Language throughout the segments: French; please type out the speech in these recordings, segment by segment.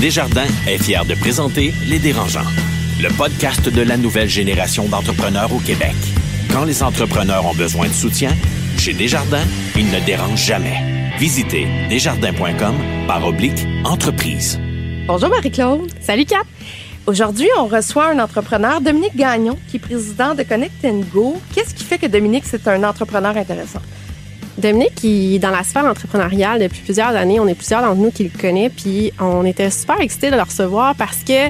Desjardins est fier de présenter Les Dérangeants, le podcast de la nouvelle génération d'entrepreneurs au Québec. Quand les entrepreneurs ont besoin de soutien, chez Desjardins, ils ne dérangent jamais. Visitez desjardins.com par oblique entreprise. Bonjour Marie-Claude. Salut Kat. Aujourd'hui, on reçoit un entrepreneur, Dominique Gagnon, qui est président de Connect Go. Qu'est-ce qui fait que Dominique, c'est un entrepreneur intéressant? Dominique, qui est dans la sphère entrepreneuriale depuis plusieurs années, on est plusieurs d'entre nous qui le connaissent, puis on était super excités de le recevoir parce que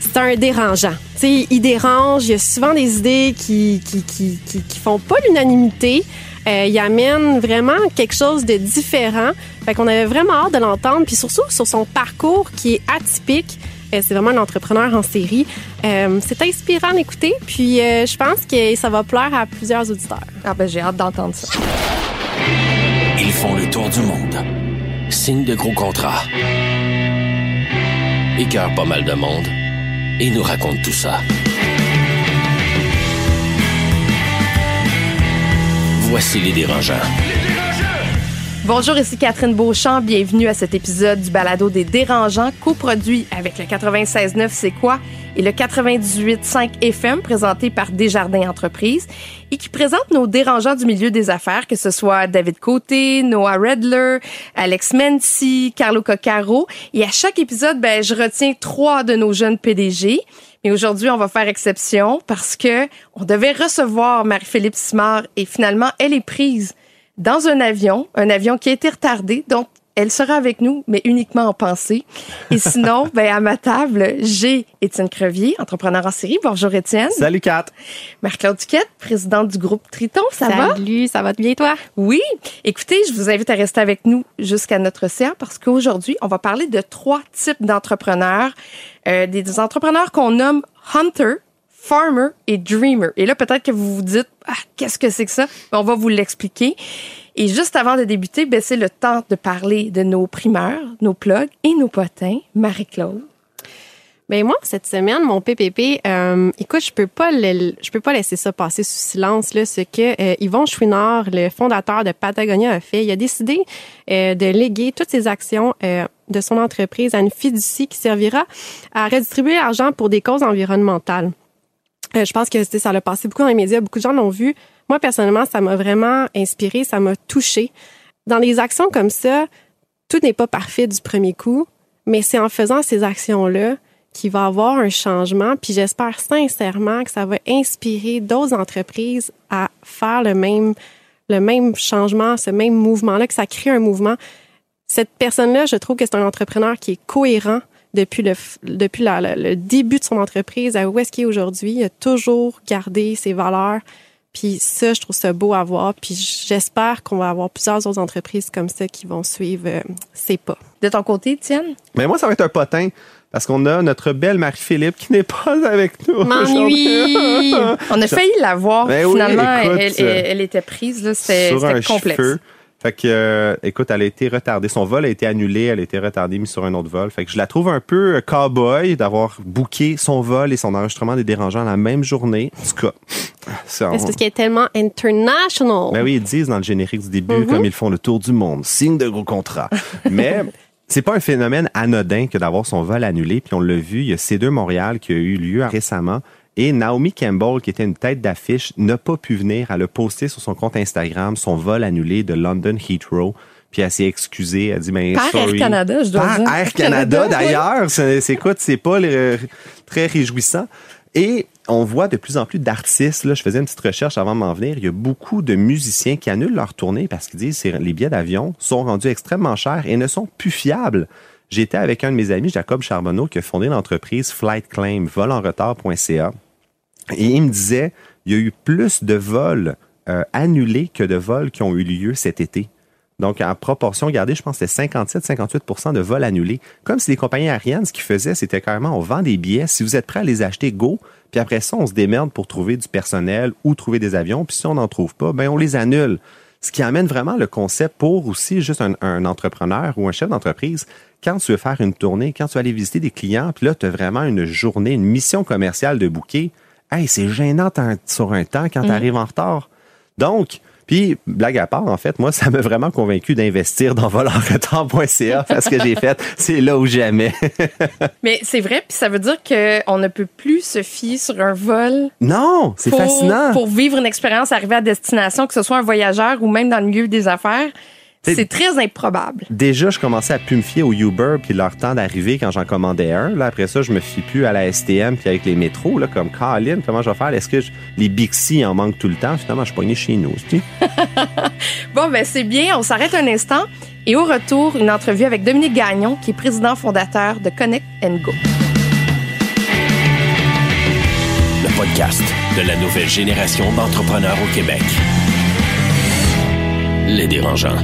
c'est un dérangeant. sais, il dérange, il y a souvent des idées qui qui, qui, qui, font pas l'unanimité. Euh, il amène vraiment quelque chose de différent. Fait qu'on avait vraiment hâte de l'entendre, puis surtout sur son parcours qui est atypique. Euh, c'est vraiment un entrepreneur en série. Euh, c'est inspirant d'écouter, puis euh, je pense que ça va plaire à plusieurs auditeurs. Ah ben j'ai hâte d'entendre ça. Ils font le tour du monde. Signe de gros contrats. Écœurent pas mal de monde. Et nous racontent tout ça. Voici les dérangeants. Bonjour, ici Catherine Beauchamp. Bienvenue à cet épisode du balado des dérangeants, coproduit avec le 96.9 C'est quoi? et le 98.5 FM présenté par Desjardins Entreprises et qui présente nos dérangeants du milieu des affaires, que ce soit David Côté, Noah Redler, Alex Mency, Carlo Coccaro. Et à chaque épisode, ben, je retiens trois de nos jeunes PDG. Mais aujourd'hui, on va faire exception parce que on devait recevoir Marie-Philippe Simard et finalement, elle est prise dans un avion, un avion qui a été retardé. Donc, elle sera avec nous, mais uniquement en pensée. Et sinon, ben, à ma table, j'ai Étienne Crevier, entrepreneur en série. Bonjour, Étienne. Salut, Kat. Marc-Claude Duquette, présidente du groupe Triton. Ça va? Salut, ça va bien, toi? Oui. Écoutez, je vous invite à rester avec nous jusqu'à notre séance parce qu'aujourd'hui, on va parler de trois types d'entrepreneurs. Euh, des entrepreneurs qu'on nomme Hunter, Farmer et Dreamer. Et là, peut-être que vous vous dites, ah, qu'est-ce que c'est que ça? Ben, on va vous l'expliquer. Et juste avant de débuter, ben, le temps de parler de nos primeurs, nos plugs et nos potins. Marie-Claude. Ben moi cette semaine mon PPP euh, écoute je peux pas je peux pas laisser ça passer sous silence là ce que euh, Yvon Chouinard le fondateur de Patagonia a fait il a décidé euh, de léguer toutes ses actions euh, de son entreprise à une fiducie qui servira à redistribuer l'argent pour des causes environnementales. Je pense que ça l'a passé beaucoup dans les médias beaucoup de gens l'ont vu moi, personnellement, ça m'a vraiment inspiré, ça m'a touché. Dans les actions comme ça, tout n'est pas parfait du premier coup, mais c'est en faisant ces actions-là qu'il va avoir un changement. Puis j'espère sincèrement que ça va inspirer d'autres entreprises à faire le même, le même changement, ce même mouvement-là, que ça crée un mouvement. Cette personne-là, je trouve que c'est un entrepreneur qui est cohérent depuis le, depuis le début de son entreprise à où est-ce qu'il est aujourd'hui. Il a toujours gardé ses valeurs. Puis ça, je trouve ça beau à voir. Puis j'espère qu'on va avoir plusieurs autres entreprises comme ça qui vont suivre euh, ces pas. De ton côté, Tienne? Mais moi, ça va être un potin. Parce qu'on a notre belle Marie-Philippe qui n'est pas avec nous. M'ennuie! On a failli la voir. Ben Finalement, elle, était prise. C'était complexe. Fait que, euh, écoute, elle a été retardée. Son vol a été annulé. Elle a été retardée, mise sur un autre vol. Fait que je la trouve un peu euh, cow-boy d'avoir booké son vol et son enregistrement des dérangeants la même journée. En tout cas, c'est parce qu'elle est tellement international. Ben oui, ils disent dans le générique du début, mm-hmm. comme ils font le tour du monde. Signe de gros contrat. Mais c'est pas un phénomène anodin que d'avoir son vol annulé. Puis on l'a vu, il y a C2 Montréal qui a eu lieu récemment. Et Naomi Campbell, qui était une tête d'affiche, n'a pas pu venir. Elle a posté sur son compte Instagram son vol annulé de London Heathrow. Puis elle s'est excusée. Elle a dit, ben, Par Air Canada, je dois Par dire. Air Canada, d'ailleurs. C'est, écoute, c'est pas très réjouissant. Et on voit de plus en plus d'artistes. Là, je faisais une petite recherche avant de m'en venir. Il y a beaucoup de musiciens qui annulent leur tournée parce qu'ils disent que les billets d'avion sont rendus extrêmement chers et ne sont plus fiables. J'étais avec un de mes amis, Jacob Charbonneau, qui a fondé l'entreprise Flight Claim, volenretard.ca. Et il me disait, il y a eu plus de vols euh, annulés que de vols qui ont eu lieu cet été. Donc, en proportion gardée, je pense que c'était 57-58% de vols annulés. Comme si les compagnies aériennes, ce qu'ils faisaient, c'était carrément, on vend des billets. Si vous êtes prêt à les acheter, go. Puis après ça, on se démerde pour trouver du personnel ou trouver des avions. Puis si on n'en trouve pas, ben on les annule. Ce qui amène vraiment le concept pour aussi juste un, un entrepreneur ou un chef d'entreprise. Quand tu veux faire une tournée, quand tu vas aller visiter des clients, puis là, tu as vraiment une journée, une mission commerciale de bouquet, hey, c'est gênant sur un temps quand tu mm. arrives en retard. Donc, Puis, blague à part, en fait, moi, ça m'a vraiment convaincu d'investir dans volantrtemps.ca parce que j'ai fait, c'est là où jamais. Mais c'est vrai, puis ça veut dire qu'on ne peut plus se fier sur un vol. Non, c'est fascinant. Pour vivre une expérience, arriver à destination, que ce soit un voyageur ou même dans le milieu des affaires. C'est- très improbable. Déjà, je commençais à plus me fier au Uber puis leur temps d'arriver quand j'en commandais un. Là, après ça, je me fie plus à la STM puis avec les métros, là, comme Colin, comment je vais faire? Est-ce que je- les Bixi en manquent tout le temps? Finalement, je suis pogné chez nous. c'est-tu? Bon, ben c'est bien. On s'arrête un instant. Et au retour, une entrevue avec Dominique Gagnon, qui est président fondateur de Connect and Go. Le podcast de la nouvelle génération d'entrepreneurs au Québec. Les dérangeants.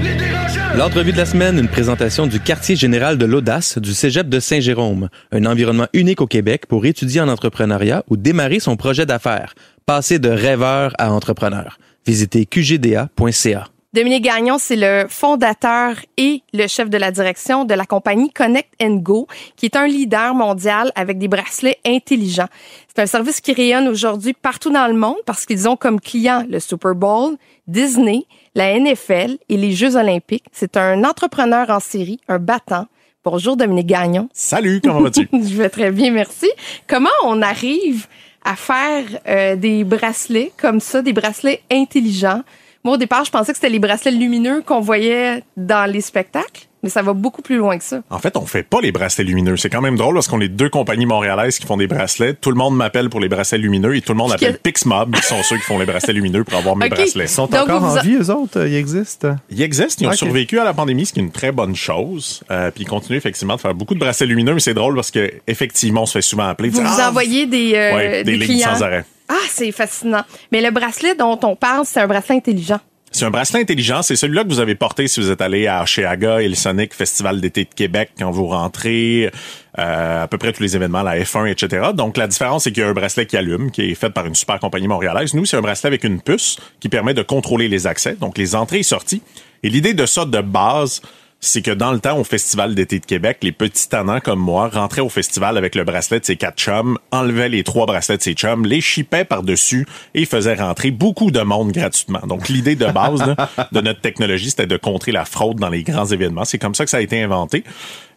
L'entrevue de la semaine, une présentation du quartier général de l'audace du Cégep de Saint-Jérôme, un environnement unique au Québec pour étudier en entrepreneuriat ou démarrer son projet d'affaires, passer de rêveur à entrepreneur. Visitez qgda.ca. Dominique Gagnon, c'est le fondateur et le chef de la direction de la compagnie Connect Go, qui est un leader mondial avec des bracelets intelligents. C'est un service qui rayonne aujourd'hui partout dans le monde parce qu'ils ont comme clients le Super Bowl, Disney, la NFL et les Jeux olympiques. C'est un entrepreneur en série, un battant. Bonjour Dominique Gagnon. Salut, comment vas-tu? Je vais très bien, merci. Comment on arrive à faire euh, des bracelets comme ça, des bracelets intelligents? Moi, au départ, je pensais que c'était les bracelets lumineux qu'on voyait dans les spectacles, mais ça va beaucoup plus loin que ça. En fait, on fait pas les bracelets lumineux. C'est quand même drôle parce qu'on est deux compagnies montréalaises qui font des bracelets. Tout le monde m'appelle pour les bracelets lumineux et tout le monde appelle que- Pixmob, qui sont ceux qui font les bracelets lumineux pour avoir mes bracelets. Ils sont Donc, encore en a- vie, eux autres? Ils existent? Ils existent, ils ont survécu à la pandémie, ce qui est une très bonne chose. Euh, puis ils continuent effectivement de faire beaucoup de bracelets lumineux, mais c'est drôle parce que effectivement, on se fait souvent appeler. Vous dire, vous Ah, envoyez des, euh, Ouais, des des lignes clients. sans arrêt. Ah, c'est fascinant. Mais le bracelet dont on parle, c'est un bracelet intelligent. C'est un bracelet intelligent. C'est celui-là que vous avez porté si vous êtes allé à Cheaga et Festival d'été de Québec quand vous rentrez, euh, à peu près tous les événements, la F1, etc. Donc, la différence, c'est qu'il y a un bracelet qui allume, qui est fait par une super compagnie montréalaise. Nous, c'est un bracelet avec une puce qui permet de contrôler les accès, donc les entrées et sorties. Et l'idée de ça de base, c'est que dans le temps, au Festival d'été de Québec, les petits tannants comme moi rentraient au festival avec le bracelet de ses quatre chums, enlevaient les trois bracelets de ses chums, les chipaient par-dessus et faisaient rentrer beaucoup de monde gratuitement. Donc, l'idée de base de notre technologie, c'était de contrer la fraude dans les grands événements. C'est comme ça que ça a été inventé.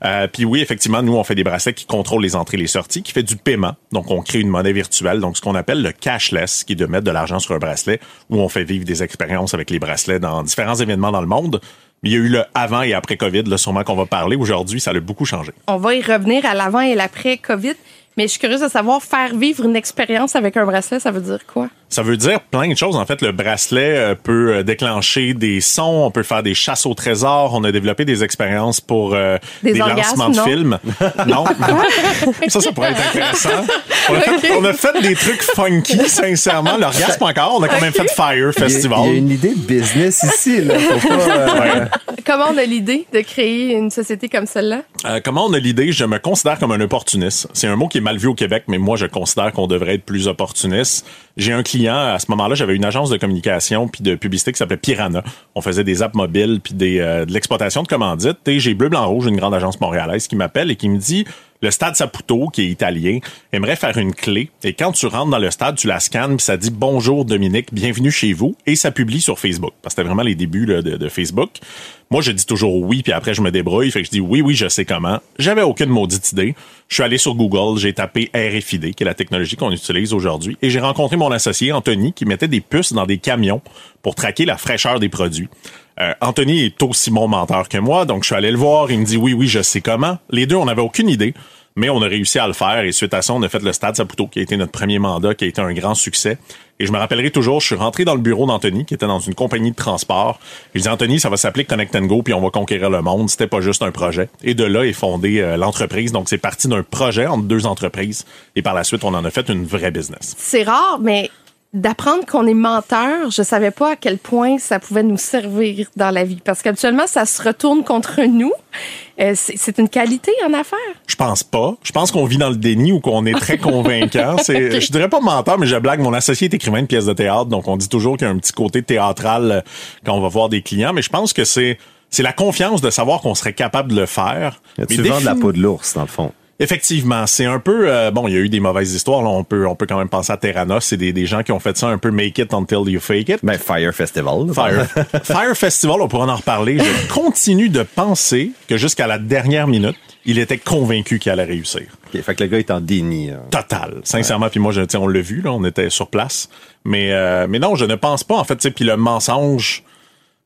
Euh, puis oui, effectivement, nous, on fait des bracelets qui contrôlent les entrées et les sorties, qui fait du paiement. Donc, on crée une monnaie virtuelle, donc ce qu'on appelle le cashless, qui est de mettre de l'argent sur un bracelet, où on fait vivre des expériences avec les bracelets dans différents événements dans le monde. Il y a eu le avant et après COVID, là, sûrement qu'on va parler. Aujourd'hui, ça a beaucoup changé. On va y revenir à l'avant et l'après COVID. Mais je suis curieuse de savoir, faire vivre une expérience avec un bracelet, ça veut dire quoi? Ça veut dire plein de choses. En fait, le bracelet euh, peut euh, déclencher des sons, on peut faire des chasses au trésor, on a développé des expériences pour euh, Des des, orgasmes, lancements de non? films. non. ça, ça pourrait être intéressant. On a, fait, on a fait des trucs funky, sincèrement. L'orgasme encore, on a quand même fait Fire Il y, a, Festival. il y a une idée de business ici. Là. Faut pas, euh, Comment on a l'idée de créer une société comme celle-là? Euh, comment on a l'idée? Je me considère comme un opportuniste. C'est un mot qui est mal vu au Québec, mais moi, je considère qu'on devrait être plus opportuniste. J'ai un client, à ce moment-là, j'avais une agence de communication puis de publicité qui s'appelait Piranha. On faisait des apps mobiles puis euh, de l'exploitation de commandites. J'ai Bleu, Blanc, Rouge, une grande agence montréalaise qui m'appelle et qui me dit, le stade Saputo, qui est italien, aimerait faire une clé. Et quand tu rentres dans le stade, tu la scannes puis ça dit bonjour Dominique, bienvenue chez vous. Et ça publie sur Facebook. Parce que c'était vraiment les débuts de Facebook. Moi, je dis toujours oui, puis après, je me débrouille. Fait que je dis oui, oui, je sais comment. J'avais aucune maudite idée. Je suis allé sur Google, j'ai tapé RFID, qui est la technologie qu'on utilise aujourd'hui, et j'ai rencontré mon associé, Anthony, qui mettait des puces dans des camions pour traquer la fraîcheur des produits. Euh, Anthony est aussi mon menteur que moi, donc je suis allé le voir. Il me dit oui, oui, je sais comment. Les deux, on n'avait aucune idée. Mais on a réussi à le faire et suite à ça, on a fait le Stade Saputo, qui a été notre premier mandat, qui a été un grand succès. Et je me rappellerai toujours, je suis rentré dans le bureau d'Anthony, qui était dans une compagnie de transport. Je dis, Anthony, ça va s'appeler Connect and Go, puis on va conquérir le monde. C'était pas juste un projet. Et de là est fondée euh, l'entreprise. Donc, c'est parti d'un projet entre deux entreprises. Et par la suite, on en a fait une vraie business. C'est rare, mais d'apprendre qu'on est menteur, je savais pas à quel point ça pouvait nous servir dans la vie. Parce qu'habituellement, ça se retourne contre nous. Euh, c'est c'est une qualité en affaires. Je pense pas. Je pense qu'on vit dans le déni ou qu'on est très convaincant. C'est, Ok. je dirais pas menteur, mais je blague. Mon associé est écrivain de pièces de théâtre, donc on dit toujours qu'il y a un petit côté théâtral euh, quand on va voir des clients. Mais je pense que c'est c'est la confiance de savoir qu'on serait capable de le faire. tu Mais vends de la peau de l'ours, dans le fond. Effectivement, c'est un peu euh, bon. Il y a eu des mauvaises histoires. Là, on peut on peut quand même penser à Terranos. C'est des, des gens qui ont fait ça un peu make it until you fake it. Ben, Fire Festival. Fire, Fire Festival, on pourra en reparler. Je continue de penser que jusqu'à la dernière minute, il était convaincu qu'il allait réussir. Ok, fait que le gars est en déni. hein. Total, sincèrement. Puis moi, je, on l'a vu, là, on était sur place. Mais, euh, mais non, je ne pense pas. En fait, puis le mensonge.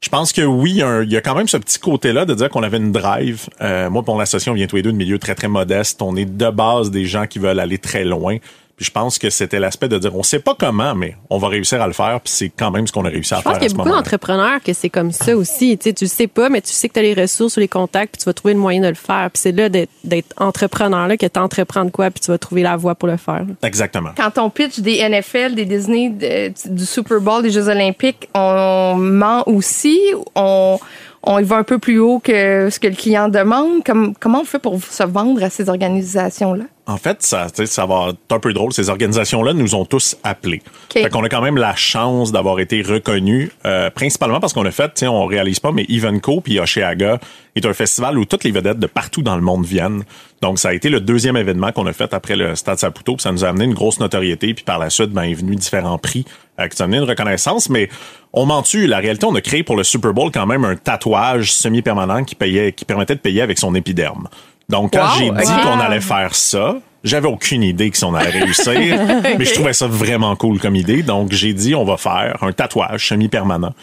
Je pense que oui, il y a quand même ce petit côté-là de dire qu'on avait une drive. Euh, moi, pour l'association, on vient tous les deux de milieux très, très modestes. On est de base des gens qui veulent aller très loin. Puis je pense que c'était l'aspect de dire, on sait pas comment, mais on va réussir à le faire. Puis c'est quand même ce qu'on a réussi à Je pense faire qu'il y a beaucoup d'entrepreneurs que c'est comme ça aussi. Tu sais, tu le sais pas, mais tu sais que tu as les ressources ou les contacts, puis tu vas trouver le moyen de le faire. Puis c'est là d'être d'être entrepreneur, là, que tu entreprends de quoi, puis tu vas trouver la voie pour le faire. Exactement. Quand on pitch des NFL, des Disney, de- du Super Bowl, des Jeux Olympiques, on ment aussi, on, on y va un peu plus haut que ce que le client demande. Comme, comment on fait pour se vendre à ces organisations-là? En fait, ça, ça va être un peu drôle. Ces organisations-là nous ont tous appelés. OK. Fait qu'on a quand même la chance d'avoir été reconnus, euh, principalement parce qu'on a fait, on réalise pas, mais Evenco puis Osheaga est un festival où toutes les vedettes de partout dans le monde viennent. Donc, ça a été le deuxième événement qu'on a fait après le Stade Saputo, puis ça nous a amené une grosse notoriété, puis par la suite, ben, est venu différents prix euh, qui nous ont amené une reconnaissance, mais on ment tu La réalité, on a créé pour le Super Bowl quand même un tatouage semi-permanent qui payait, qui permettait de payer avec son épiderme. Donc, quand Wow, j'ai dit qu'on allait faire ça, j'avais aucune idée que si on allait réussir, mais je trouvais ça vraiment cool comme idée. Donc, j'ai dit, on va faire un tatouage semi-permanent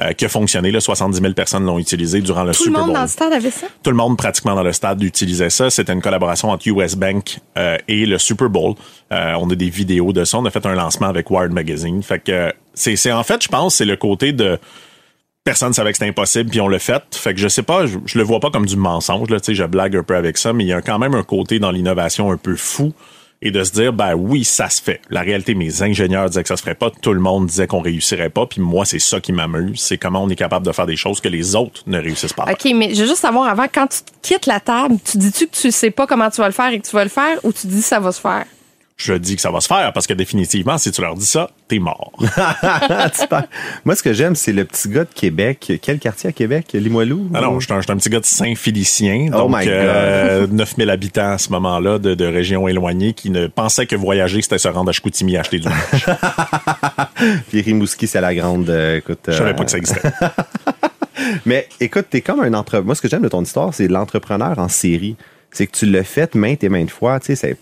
euh, qui a fonctionné. Là, 70 000 personnes l'ont utilisé durant le Tout Super le monde Bowl. dans le stade avait ça? Tout le monde pratiquement dans le stade utilisait ça. C'était une collaboration entre US Bank euh, et le Super Bowl. Euh, on a des vidéos de ça. On a fait un lancement avec Wired Magazine. Fait que euh, c'est, en fait, je pense, c'est le côté de personne savait que c'était impossible puis on l'a fait. Fait que je sais pas, je, le vois pas comme du mensonge là, je blague un peu avec ça, mais il y a quand même un côté dans l'innovation un peu fou et de se dire ben oui, ça se fait. La réalité mes ingénieurs disaient que ça se ferait pas, tout le monde disait qu'on réussirait pas, puis moi c'est ça qui m'amuse, c'est comment on est capable de faire des choses que les autres ne réussissent pas. OK, mais je veux juste savoir avant, quand tu quittes la table, tu dis-tu que tu sais pas comment tu vas le faire et que tu vas le faire ou tu dis ça va se faire? Je dis que ça va se faire parce que définitivement si tu leur dis ça, t'es mort. Moi, ce que j'aime, c'est le petit gars de Québec. Quel quartier à Québec? Limoilou? Ah non, un, j'étais un petit gars de Saint-Félicien, Oh donc my God. euh, 9000 habitants à ce moment-là de, de régions éloignées qui ne pensaient que voyager, c'était se rendre à Chicoutimi acheter du linge. Puis Rimouski, c'est la grande. euh, écoute, Je savais euh, pas que ça existait. Mais écoute, t'es comme un entrepreneur. Moi, ce que j'aime de ton histoire, c'est l'entrepreneur en série. C'est que tu l'as fait maintes et maintes fois. Tu sais,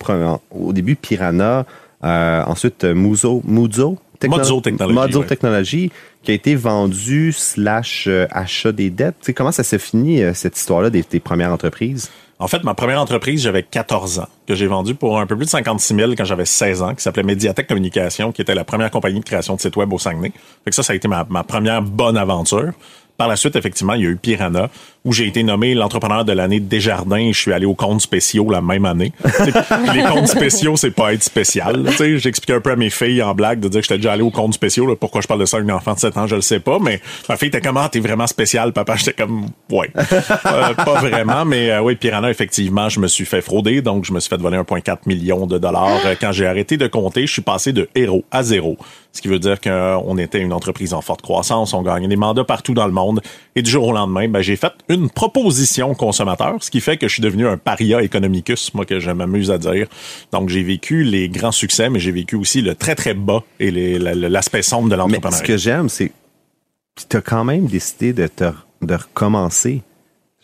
au début Piranha, euh, ensuite euh, Muzo, Muzo, Technology, ouais. Technology, qui a été vendu slash euh, achat des dettes. Tu sais, comment ça s'est fini cette histoire-là des tes premières entreprises? En fait, ma première entreprise, j'avais 14 ans, que j'ai vendue pour un peu plus de 56 000 quand j'avais 16 ans, qui s'appelait Mediatek Communication, qui était la première compagnie de création de sites web au Saguenay. Fait que ça, ça a été ma, ma première bonne aventure. Par la suite, effectivement, il y a eu Piranha, où j'ai été nommé l'entrepreneur de l'année Desjardins et je suis allé aux comptes spéciaux la même année. Les comptes spéciaux, c'est pas être spécial. J'expliquais un peu à mes filles en blague de dire que j'étais déjà allé aux comptes spéciaux. là. Pourquoi je parle de ça à une enfant de 7 ans, je le sais pas. Mais ma fille était comme, ah, t'es vraiment spécial, papa. J'étais comme, ouais. Euh, pas vraiment, mais euh, oui, Piranha, effectivement, je me suis fait frauder. Donc, je me suis fait voler 1,4 million de dollars. Euh, Quand j'ai arrêté de compter, je suis passé de héros à zéro. Ce qui veut dire qu'on était une entreprise en forte croissance, on gagnait des mandats partout dans le monde. Et du jour au lendemain, ben, j'ai fait proposition au consommateur, ce qui fait que je suis devenu un paria economicus, moi que je m'amuse à dire. Donc j'ai vécu les grands succès, mais j'ai vécu aussi le très très bas et l'aspect sombre de Mais ce l'entrepreneuriat. que j'aime, c'est tu as quand même décidé de, te, de recommencer.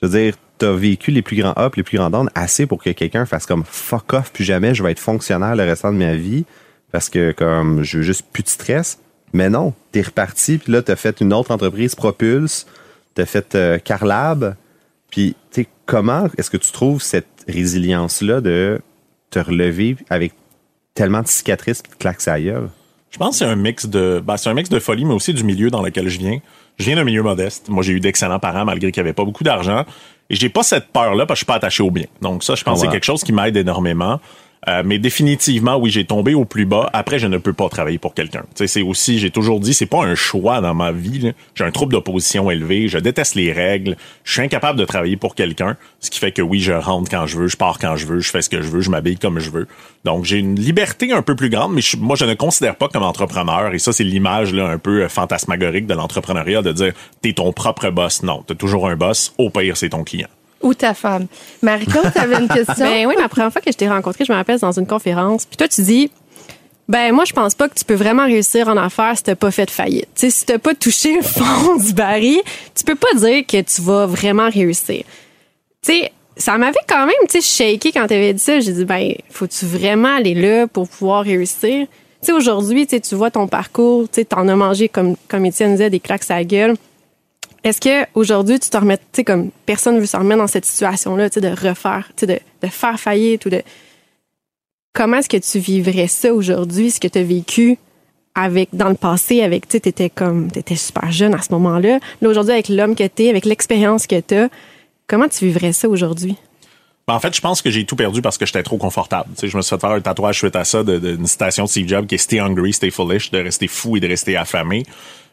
Je veux dire, tu as vécu les plus grands ups, les plus grands downs assez pour que quelqu'un fasse comme fuck off, plus jamais je vais être fonctionnaire le restant de ma vie parce que comme je veux juste plus de stress. Mais non, t'es reparti, puis là, t'as fait une autre entreprise, Propulse, t'as fait euh, Carlab, puis tu sais, comment est-ce que tu trouves cette résilience-là de te relever avec tellement de cicatrices puis de claques à gueule? Je pense que c'est un mix de ben, c'est un mix de folie, mais aussi du milieu dans lequel je viens. Je viens d'un milieu modeste. Moi, j'ai eu d'excellents parents malgré qu'il n'y avait pas beaucoup d'argent. Et j'ai pas cette peur-là parce que je suis pas attaché au bien. Donc ça, je pense que c'est quelque chose qui m'aide énormément. Euh, mais définitivement, oui, j'ai tombé au plus bas. Après, je ne peux pas travailler pour quelqu'un. C'est aussi, j'ai toujours dit, c'est pas un choix dans ma vie. J'ai un trouble d'opposition élevé. Je déteste les règles. Je suis incapable de travailler pour quelqu'un. Ce qui fait que oui, je rentre quand je veux, je pars quand je veux, je fais ce que je veux, je m'habille comme je veux. Donc, j'ai une liberté un peu plus grande, mais je- moi, je ne considère pas comme entrepreneur. Et ça, c'est l'image un peu euh, fantasmagorique de l'entrepreneuriat de dire, t'es ton propre boss. Non, t'as toujours un boss. Au pire, c'est ton client. Ou ta femme. Marie-Claude, t'avais une question? Ben oui, la première fois que je t'ai rencontré, je me rappelle dans une conférence. Puis toi, tu dis, ben moi, je pense pas que tu peux vraiment réussir en affaires si t'as pas fait de faillite. Tu sais, si t'as pas touché le fond du baril, tu peux pas dire que tu vas vraiment réussir. Tu sais, ça m'avait quand même, tu sais, shaké quand t'avais dit ça. J'ai dit, ben, faut-tu vraiment aller là pour pouvoir réussir? Tu sais, aujourd'hui, tu tu vois ton parcours, tu sais, t'en as mangé, comme, comme Étienne disait, des claques à la gueule. Est-ce que aujourd'hui tu te remets, tu sais, comme personne veut se remettre dans cette situation-là, tu sais, de refaire, tu sais, de, de faire faillite ou de. Comment est-ce que tu vivrais ça aujourd'hui, ce que tu as vécu avec dans le passé, avec, tu sais, t'étais comme, t'étais super jeune à ce moment-là. Là, aujourd'hui, avec l'homme que t'es, avec l'expérience que t'as, comment tu vivrais ça aujourd'hui? Ben, en fait, je pense que j'ai tout perdu parce que j'étais trop confortable. Tu sais, je me suis fait faire un tatouage suite à ça d'une citation de Steve Jobs qui est Stay hungry, stay foolish, de rester fou et de rester affamé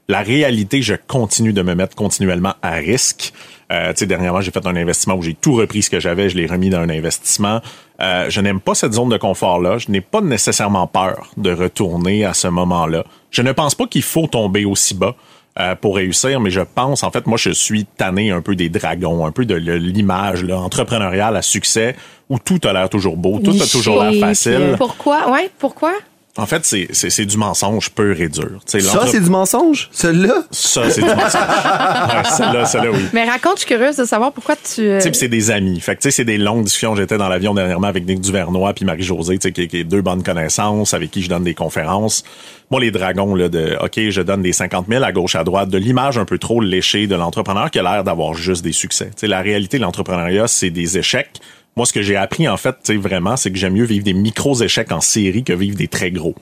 la réalité, je continue de me mettre continuellement à risque. Euh, tu sais, dernièrement, j'ai fait un investissement où j'ai tout repris ce que j'avais, je l'ai remis dans un investissement. Euh, je n'aime pas cette zone de confort-là. Je n'ai pas nécessairement peur de retourner à ce moment-là. Je ne pense pas qu'il faut tomber aussi bas. Euh, pour réussir, mais je pense, en fait, moi, je suis tanné un peu des dragons, un peu de l'image entrepreneuriale à succès où tout a l'air toujours beau, tout a toujours l'air facile. Pourquoi? Ouais, pourquoi? En fait, c'est du mensonge pur et dur. ça, c'est du mensonge? Celui-là? Ça, c'est du mensonge. ouais, celle-là, oui. Mais raconte, je suis curieuse de savoir pourquoi tu... Euh... Tu sais, c'est des amis. Fait que, tu sais, c'est des longues discussions. J'étais dans l'avion dernièrement avec Nick Duvernois puis Marie-Josée, tu sais, qui, qui est deux bonnes connaissances, avec qui je donne des conférences. Moi, les dragons, là, de, OK, je donne des 50 000 à gauche, à droite, de l'image un peu trop léchée de l'entrepreneur qui a l'air d'avoir juste des succès. Tu sais, la réalité de l'entrepreneuriat, c'est des échecs moi, ce que j'ai appris, en fait, tu sais, vraiment, c'est que j'aime mieux vivre des micros échecs en série que vivre des très gros.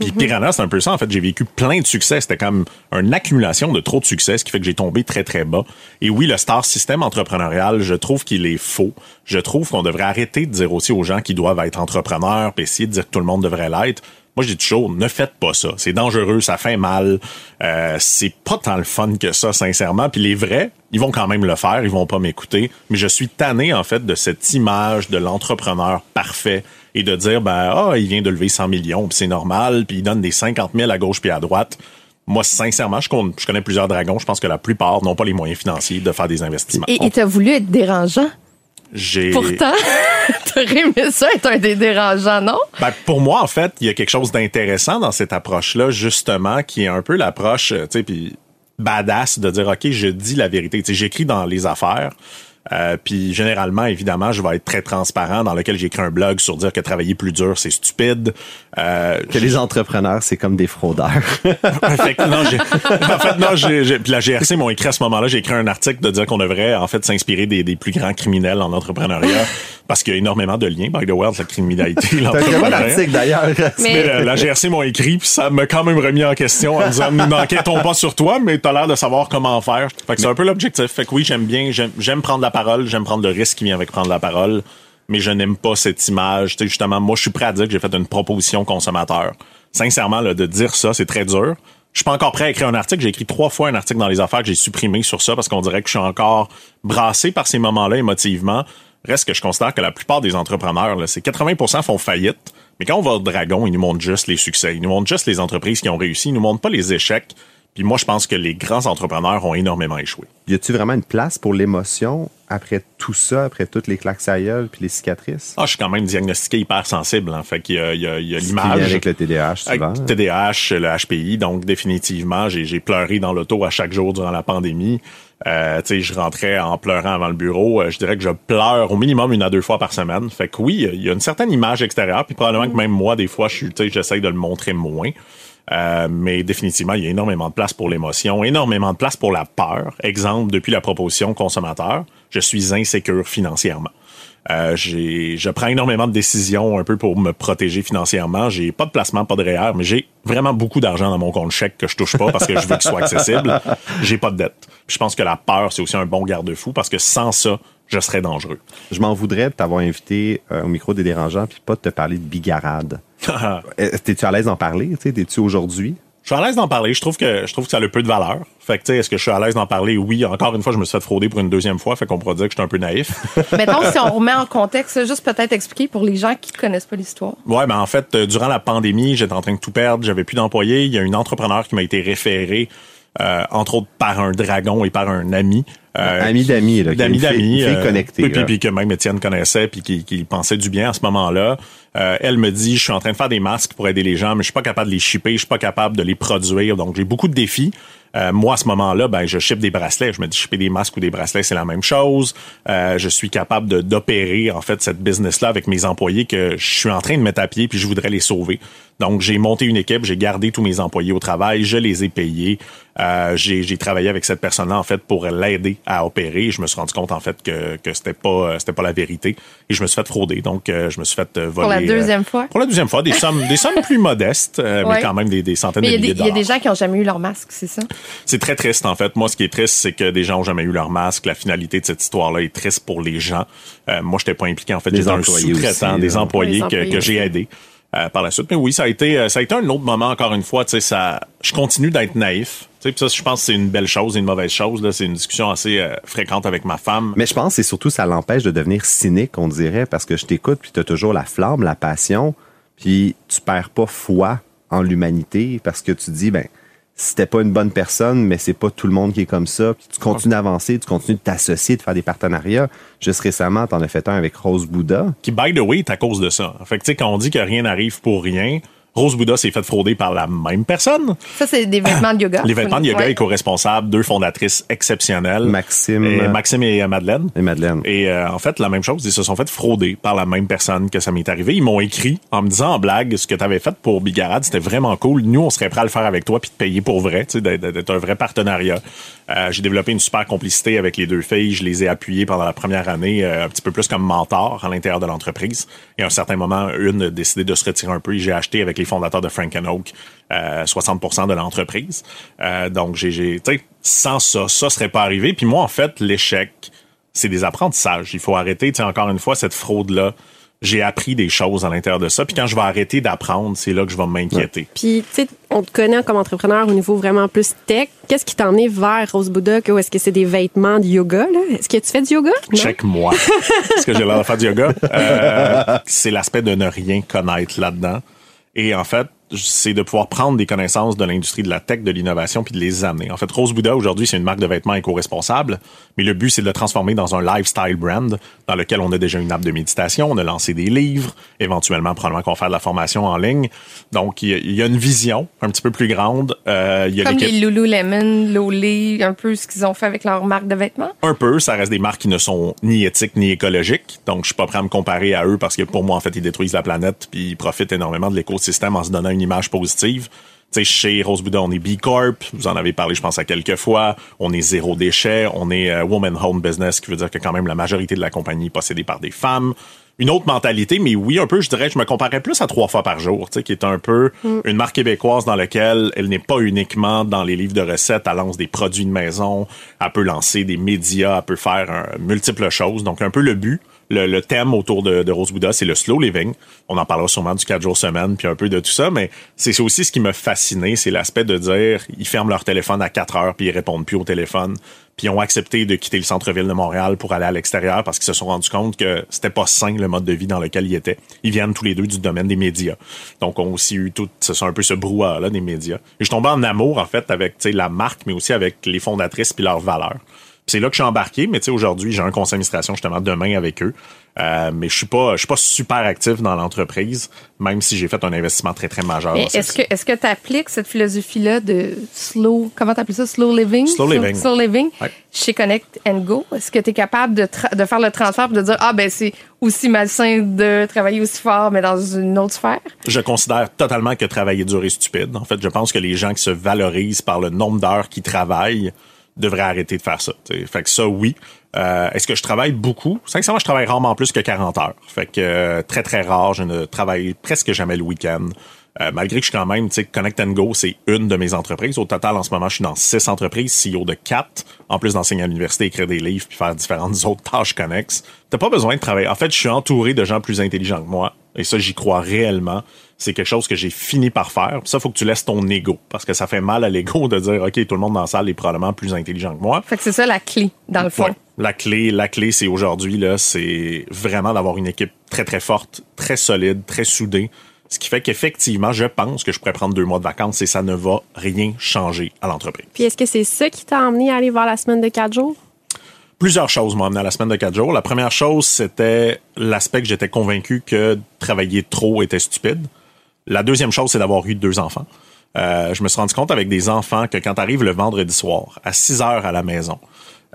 Puis mhm. Piranha, c'est un peu ça. En fait, j'ai vécu plein de succès. C'était comme une accumulation de trop de succès, ce qui fait que j'ai tombé très, très bas. Et oui, le star système entrepreneurial, je trouve qu'il est faux. Je trouve qu'on devrait arrêter de dire aussi aux gens qui doivent être entrepreneurs, puis essayer de dire que tout le monde devrait l'être. Moi, je dis toujours, ne faites pas ça. C'est dangereux, ça fait mal. Euh, c'est pas tant le fun que ça, sincèrement. Puis les vrais, ils vont quand même le faire, ils vont pas m'écouter. Mais je suis tanné, en fait, de cette image de l'entrepreneur parfait et de dire, ben, ah, il vient de lever 100 millions, puis c'est normal, puis il donne des 50 000 à gauche puis à droite. Moi, sincèrement, je, je connais plusieurs dragons. Je pense que la plupart n'ont pas les moyens financiers de faire des investissements. Et tu as voulu être dérangeant? J'ai... Pourtant, t'aurais aimé ça être un des dérangeants, non? Ben, pour moi, en fait, il y a quelque chose d'intéressant dans cette approche-là, justement, qui est un peu l'approche, tu sais, puis badass de dire, OK, je dis la vérité. Tu sais, j'écris dans les affaires. Euh, puis généralement, évidemment, je vais être très transparent dans lequel j'écris un blog sur dire que travailler plus dur, c'est stupide. Euh, que les entrepreneurs, c'est comme des fraudeurs. en fait, non, j'ai, puis la GRC m'ont écrit à ce moment-là, j'ai écrit un article de dire qu'on devrait en fait s'inspirer des, des plus grands criminels en entrepreneuriat parce qu'il y a énormément de liens, by the entre la criminalité l'entrepreneuriat. un article d'ailleurs. Mais, la, GRC m'ont écrit, puis ça m'a quand même remis en question en disant, nous n'enquêtons pas sur toi, mais t'as l'air de savoir comment faire. Fait que c'est un peu l'objectif. Fait que oui, j'aime bien, j'aime prendre la j'aime prendre le risque qui vient avec prendre la parole, mais je n'aime pas cette image. Justement, moi, je suis prêt à dire que j'ai fait une proposition consommateur. Sincèrement, de dire ça, c'est très dur. Je suis pas encore prêt à écrire un article. J'ai écrit trois fois un article dans les affaires que j'ai supprimé sur ça parce qu'on dirait que je suis encore brassé par ces moments-là émotivement. Reste que je considère que la plupart des entrepreneurs, c'est 80% font faillite. Mais quand on va au Dragon, ils nous montrent juste les succès. Ils nous montrent juste les entreprises qui ont réussi. Ils nous montrent pas les échecs. Puis moi, je pense que les grands entrepreneurs ont énormément échoué. Y a-t-il vraiment une place pour l'émotion après tout ça, après toutes les claques à puis les cicatrices? Ah, je suis quand même diagnostiqué hyper sensible. En hein. fait qu'il y a, il y a, l'image. Avec le TDAH, souvent. Avec le TDAH, le HPI. Donc, définitivement, j'ai pleuré dans l'auto à chaque jour durant la pandémie. Euh, tu sais, je rentrais en pleurant avant le bureau. Euh, je dirais que je pleure au minimum une à deux fois par semaine. Fait que oui, il y a une certaine image extérieure. Puis probablement que même moi, des fois, je suis, j'essaye de le montrer moins. Euh, mais définitivement, il y a énormément de place pour l'émotion, énormément de place pour la peur. Exemple, depuis la proposition consommateur, je suis insécure financièrement. Euh, je prends énormément de décisions un peu pour me protéger financièrement. J'ai pas de placement, pas de REER, mais j'ai vraiment beaucoup d'argent dans mon compte chèque que je touche pas parce que je veux qu'il soit accessible. J'ai pas de dette. je pense que la peur, c'est aussi un bon garde-fou parce que sans ça, je serais dangereux. Je m'en voudrais de t'avoir invité euh, au micro des dérangeants puis pas de te parler de bigarade. Euh, t'es-tu à l'aise d'en parler? T'es-tu aujourd'hui? Je suis à l'aise d'en parler. Je trouve que je trouve que ça a le peu de valeur. Fait que, tu sais, est-ce que je suis à l'aise d'en parler? Oui. Encore une fois, je me suis fait frauder pour une deuxième fois. Fait qu'on pourrait dire que je suis un peu naïf. Mettons, si on remet en contexte, juste peut-être expliquer pour les gens qui connaissent pas l'histoire. Ouais, ben, en fait, euh, durant la pandémie, j'étais en train de tout perdre. J'avais plus d'employés. Il y a une entrepreneur qui m'a été référée euh, entre autres par un dragon et par un ami. Euh, ami d'amis, là. D'amis d'amis. Euh, connecté. Puis, puis, que même Étienne connaissait, puis qui, qui pensait du bien à ce moment-là. Euh, elle me dit, je suis en train de faire des masques pour aider les gens, mais je suis pas capable de les shipper, je suis pas capable de les produire. Donc, j'ai beaucoup de défis. Euh, moi, à ce moment-là, ben, je ship des bracelets. Je me dis, shipper des masques ou des bracelets, c'est la même chose. Euh, je suis capable de d'opérer, en fait, cette business-là avec mes employés que je suis en train de mettre à pied puis je voudrais les sauver. Donc, j'ai monté une équipe, j'ai gardé tous mes employés au travail, je les ai payés. Euh, j'ai travaillé avec cette personne-là, en fait, pour l'aider à opérer. Je me suis rendu compte, en fait, que, que c'était pas, c'était pas la vérité. Et je me suis fait frauder. Donc, je me suis fait voler. Pour la deuxième fois? Pour la deuxième fois. Des sommes, des sommes plus modestes, mais quand même des, des centaines de milliers de dollars. Il y a des gens qui ont jamais eu leur masque, c'est ça? C'est très triste, en fait. Moi, ce qui est triste, c'est que des gens ont jamais eu leur masque. La finalité de cette histoire-là est triste pour les gens. Euh, moi, j'étais pas impliqué. En fait, j'étais un sous-traitant, des employés que, que j'ai aidés. Euh, par la suite. Mais oui, ça a été, ça a été un autre moment encore une fois. Tu ça, je continue d'être naïf. Tu ça, je pense que c'est une belle chose et une mauvaise chose. Là, c'est une discussion assez euh, fréquente avec ma femme. Mais je pense que c'est surtout ça l'empêche de devenir cynique, on dirait, parce que je t'écoute puis t'as toujours la flamme, la passion, puis tu perds pas foi en l'humanité parce que tu dis ben si t'es pas une bonne personne, mais c'est pas tout le monde qui est comme ça. Puis tu continues d'avancer, tu continues de t'associer, de faire des partenariats. Juste récemment, t'en as fait un avec Rose Bouddha. Qui, by the way, est à cause de ça. Fait que, tu sais, quand on dit que rien n'arrive pour rien, Rose Bouddha s'est fait frauder par la même personne. Ça, c'est des vêtements de yoga. Les vêtements de yoga ouais. éco-responsables, deux fondatrices exceptionnelles. Maxime. Et Maxime et Madeleine. Et Madeleine. Et euh, en fait, la même chose, ils se sont fait frauder par la même personne que ça m'est arrivé. Ils m'ont écrit en me disant en blague, ce que tu avais fait pour Bigarade, c'était vraiment cool. Nous, on serait prêt à le faire avec toi puis te payer pour vrai, tu sais, d'être un vrai partenariat. Euh, j'ai développé une super complicité avec les deux filles. Je les ai appuyées pendant la première année, euh, un petit peu plus comme mentor à l'intérieur de l'entreprise. Et à un certain moment, une a décidé de se retirer un peu et j'ai acheté avec les fondateurs de Frank Oak euh, 60% de l'entreprise. Euh, donc, j'ai, tu sais, sans ça, ça serait pas arrivé. Puis moi, en fait, l'échec, c'est des apprentissages. Il faut arrêter, tu sais, encore une fois, cette fraude-là j'ai appris des choses à l'intérieur de ça. Puis quand je vais arrêter d'apprendre, c'est là que je vais m'inquiéter. Puis, tu sais, on te connaît comme entrepreneur au niveau vraiment plus tech. Qu'est-ce qui t'a emmené vers Rose Buddha? Ou est-ce que c'est des vêtements de yoga? Est-ce que tu fais du yoga? Check-moi. est-ce que j'ai l'air de faire du yoga? Euh, c'est l'aspect de ne rien connaître là-dedans. Et en fait, c'est de pouvoir prendre des connaissances de l'industrie de la tech, de l'innovation, puis de les amener. En fait, Rose Buddha, aujourd'hui, c'est une marque de vêtements éco-responsable, mais le but, c'est de le transformer dans un lifestyle brand dans lequel on a déjà une app de méditation, on a lancé des livres, éventuellement, probablement qu'on va faire de la formation en ligne. Donc, il y, a une vision un petit peu plus grande. Euh, il y a Comme les Lululemon, Lolé, un peu ce qu'ils ont fait avec leur marque de vêtements? Un peu. Ça reste des marques qui ne sont ni éthiques ni écologiques. Donc, je suis pas prêt à me comparer à eux parce que pour moi, en fait, ils détruisent la planète puis ils profitent énormément de l'écosystème en se donnant une image positive. sais, chez Rose Buddha, on est B Corp. Vous en avez parlé, je pense, à quelques fois. On est zéro déchet. On est uh, Woman Home Business, qui veut dire que quand même la majorité de la compagnie est possédée par des femmes. Une autre mentalité, mais oui, un peu, je dirais, je me comparais plus à trois fois par jour, tu sais, qui est un peu mm. une marque québécoise dans laquelle elle n'est pas uniquement dans les livres de recettes, elle lance des produits de maison, elle peut lancer des médias, elle peut faire un, multiples choses. Donc, un peu le but le, thème autour de, de Rose Bouddha, c'est le slow living. On en parlera sûrement du 4 jours semaine, puis un peu de tout ça, mais c'est aussi ce qui m'a fasciné, c'est l'aspect de dire, ils ferment leur téléphone à 4 heures, puis ils répondent plus au téléphone, puis ils ont accepté de quitter le centre-ville de Montréal pour aller à l'extérieur parce qu'ils se sont rendus compte que c'était pas sain le mode de vie dans lequel ils étaient. Ils viennent tous les deux du domaine des médias. Donc, on a aussi eu tout, ce sont un peu ce brouhaha-là des médias. Et je tombais en amour, en fait, avec la marque, mais aussi avec les fondatrices puis leurs valeurs c'est là que je suis embarqué, mais tu sais, aujourd'hui, j'ai un conseil d'administration justement demain avec eux. Euh, mais je suis pas, je suis pas super actif dans l'entreprise, même si j'ai fait un investissement très très majeur. Est-ce que, est-ce que tu appliques cette philosophie-là de slow, comment t'appelles ça, slow living? Slow living. Slow, living ouais. chez Connect and Go. Est-ce que tu es capable de, de faire le transfert et de dire, ah ben c'est aussi malsain de travailler aussi fort, mais dans une autre sphère? Je considère totalement que travailler dur est stupide. En fait, je pense que les gens qui se valorisent par le nombre d'heures qu'ils travaillent, devrait arrêter de faire ça. Fait que ça, oui. Euh, Est-ce que je travaille beaucoup? Sincèrement, je travaille rarement plus que 40 heures. Fait que euh, très, très rare. Je ne travaille presque jamais le week-end. Euh, malgré que je suis quand même, tu sais, Connect and Go, c'est une de mes entreprises. Au total, en ce moment, je suis dans six entreprises, CEO de quatre, en plus d'enseigner à l'université, écrire des livres, puis faire différentes autres tâches connexes. T'as pas besoin de travailler. En fait, je suis entouré de gens plus intelligents que moi, et ça, j'y crois réellement. C'est quelque chose que j'ai fini par faire. Puis ça, faut que tu laisses ton ego, parce que ça fait mal à l'ego de dire, ok, tout le monde dans la salle est probablement plus intelligent que moi. Fait que c'est ça la clé, dans le fond. Ouais. La clé, la clé, c'est aujourd'hui là, c'est vraiment d'avoir une équipe très très forte, très solide, très soudée Ce qui fait qu'effectivement, je pense que je pourrais prendre deux mois de vacances et ça ne va rien changer à l'entreprise. Puis est-ce que c'est ça qui t'a emmené à aller voir la semaine de quatre jours? Plusieurs choses m'ont amené à la semaine de quatre jours. La première chose, c'était l'aspect que j'étais convaincu que travailler trop était stupide. La deuxième chose, c'est d'avoir eu deux enfants. Euh, je me suis rendu compte avec des enfants que quand tu arrives le vendredi soir, à 6 heures à la maison,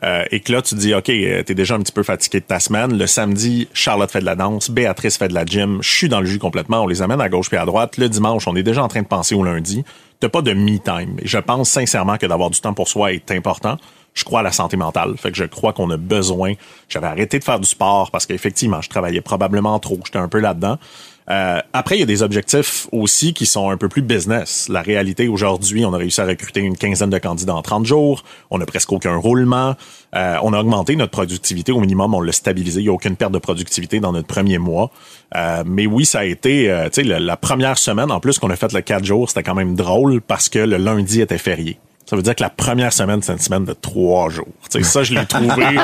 euh, et que là, tu te dis, OK, euh, t'es déjà un petit peu fatigué de ta semaine. Le samedi, Charlotte fait de la danse, Béatrice fait de la gym, je suis dans le jus complètement, on les amène à gauche puis à droite. Le dimanche, on est déjà en train de penser au lundi. T'as pas de me-time. Et je pense sincèrement que d'avoir du temps pour soi est important. Je crois à la santé mentale. Fait que je crois qu'on a besoin. J'avais arrêté de faire du sport parce qu'effectivement, je travaillais probablement trop. J'étais un peu là-dedans. Euh, après, il y a des objectifs aussi qui sont un peu plus business. La réalité, aujourd'hui, on a réussi à recruter une quinzaine de candidats en 30 jours. On a presque aucun roulement. Euh, on a augmenté notre productivité. Au minimum, on l'a stabilisé. Il n'y a aucune perte de productivité dans notre premier mois. Euh, mais oui, ça a été, tu sais, la, la, première semaine, en plus qu'on a fait le 4 jours, c'était quand même drôle parce que le lundi était férié. Ça veut dire que la première semaine, c'est une semaine de trois jours. sais, ça, je l'ai trouvé.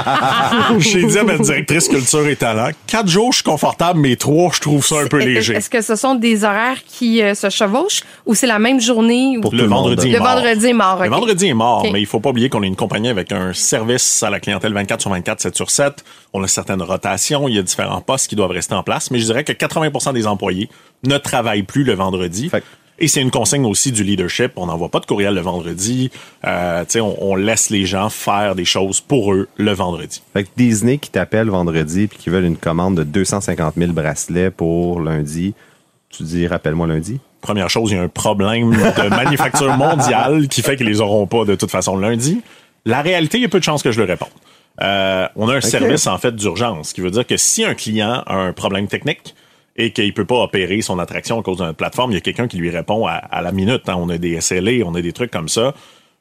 J'ai dit à ma directrice culture et talent, quatre jours, je suis confortable, mais trois, je trouve ça un peu léger. Est-ce que ce sont des horaires qui euh, se chevauchent ou c'est la même journée? Pour le, vendredi le vendredi est mort. Le vendredi est mort, mais il faut pas oublier qu'on est une compagnie avec un service à la clientèle 24 sur 24, 7 sur 7. On a certaines rotations, il y a différents postes qui doivent rester en place, mais je dirais que 80% des employés ne travaillent plus le vendredi. Et c'est une consigne aussi du leadership. On n'envoie pas de courriel le vendredi. Euh, on, on laisse les gens faire des choses pour eux le vendredi. Fait que Disney qui t'appelle vendredi puis qui veulent une commande de 250 000 bracelets pour lundi, tu dis rappelle-moi lundi. Première chose, il y a un problème de manufacture mondiale qui fait qu'ils les auront pas de toute façon lundi. La réalité, il y a peu de chances que je le réponde. Euh, on a un service en fait d'urgence, qui veut dire que si un client a un problème technique, et qu'il peut pas opérer son attraction à cause d'une plateforme, il y a quelqu'un qui lui répond à, la minute. Hein. On a des SLA, on a des trucs comme ça.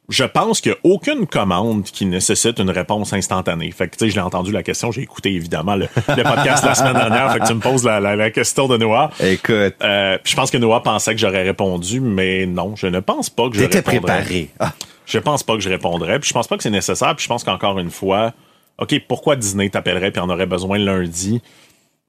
Je pense qu'il n'y a aucune commande qui nécessite une réponse instantanée. Fait que, tu sais, je l'ai entendu la question, j'ai écouté évidemment le, podcast la semaine dernière, fait que tu me poses la, question de Noah. Écoute. Euh, je pense que Noah pensait que j'aurais répondu, mais non, je ne pense pas que je répondrais. préparé. Ah. Je pense pas que je répondrais, puis je pense pas que c'est nécessaire, puis je pense qu'encore une fois, OK, pourquoi Disney t'appellerait puis en aurait besoin lundi?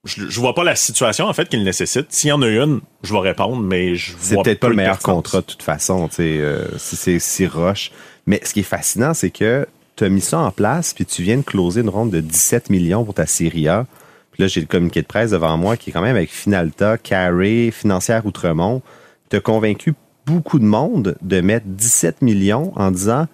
Je, je vois pas la situation en fait qu'il nécessite. S'il y en a une, je vais répondre, mais je C'est peut-être pas le meilleur contrat de toute façon, tu sais, euh, si c'est si roche. Mais ce qui est fascinant, c'est que tu as mis ça en place, puis tu viens de closer une ronde de 17 millions pour ta Série A. Puis là, j'ai le communiqué de presse devant moi qui est quand même avec Finalta, Carré, Financière Outremont. Tu as convaincu beaucoup de monde de mettre 17 millions en disant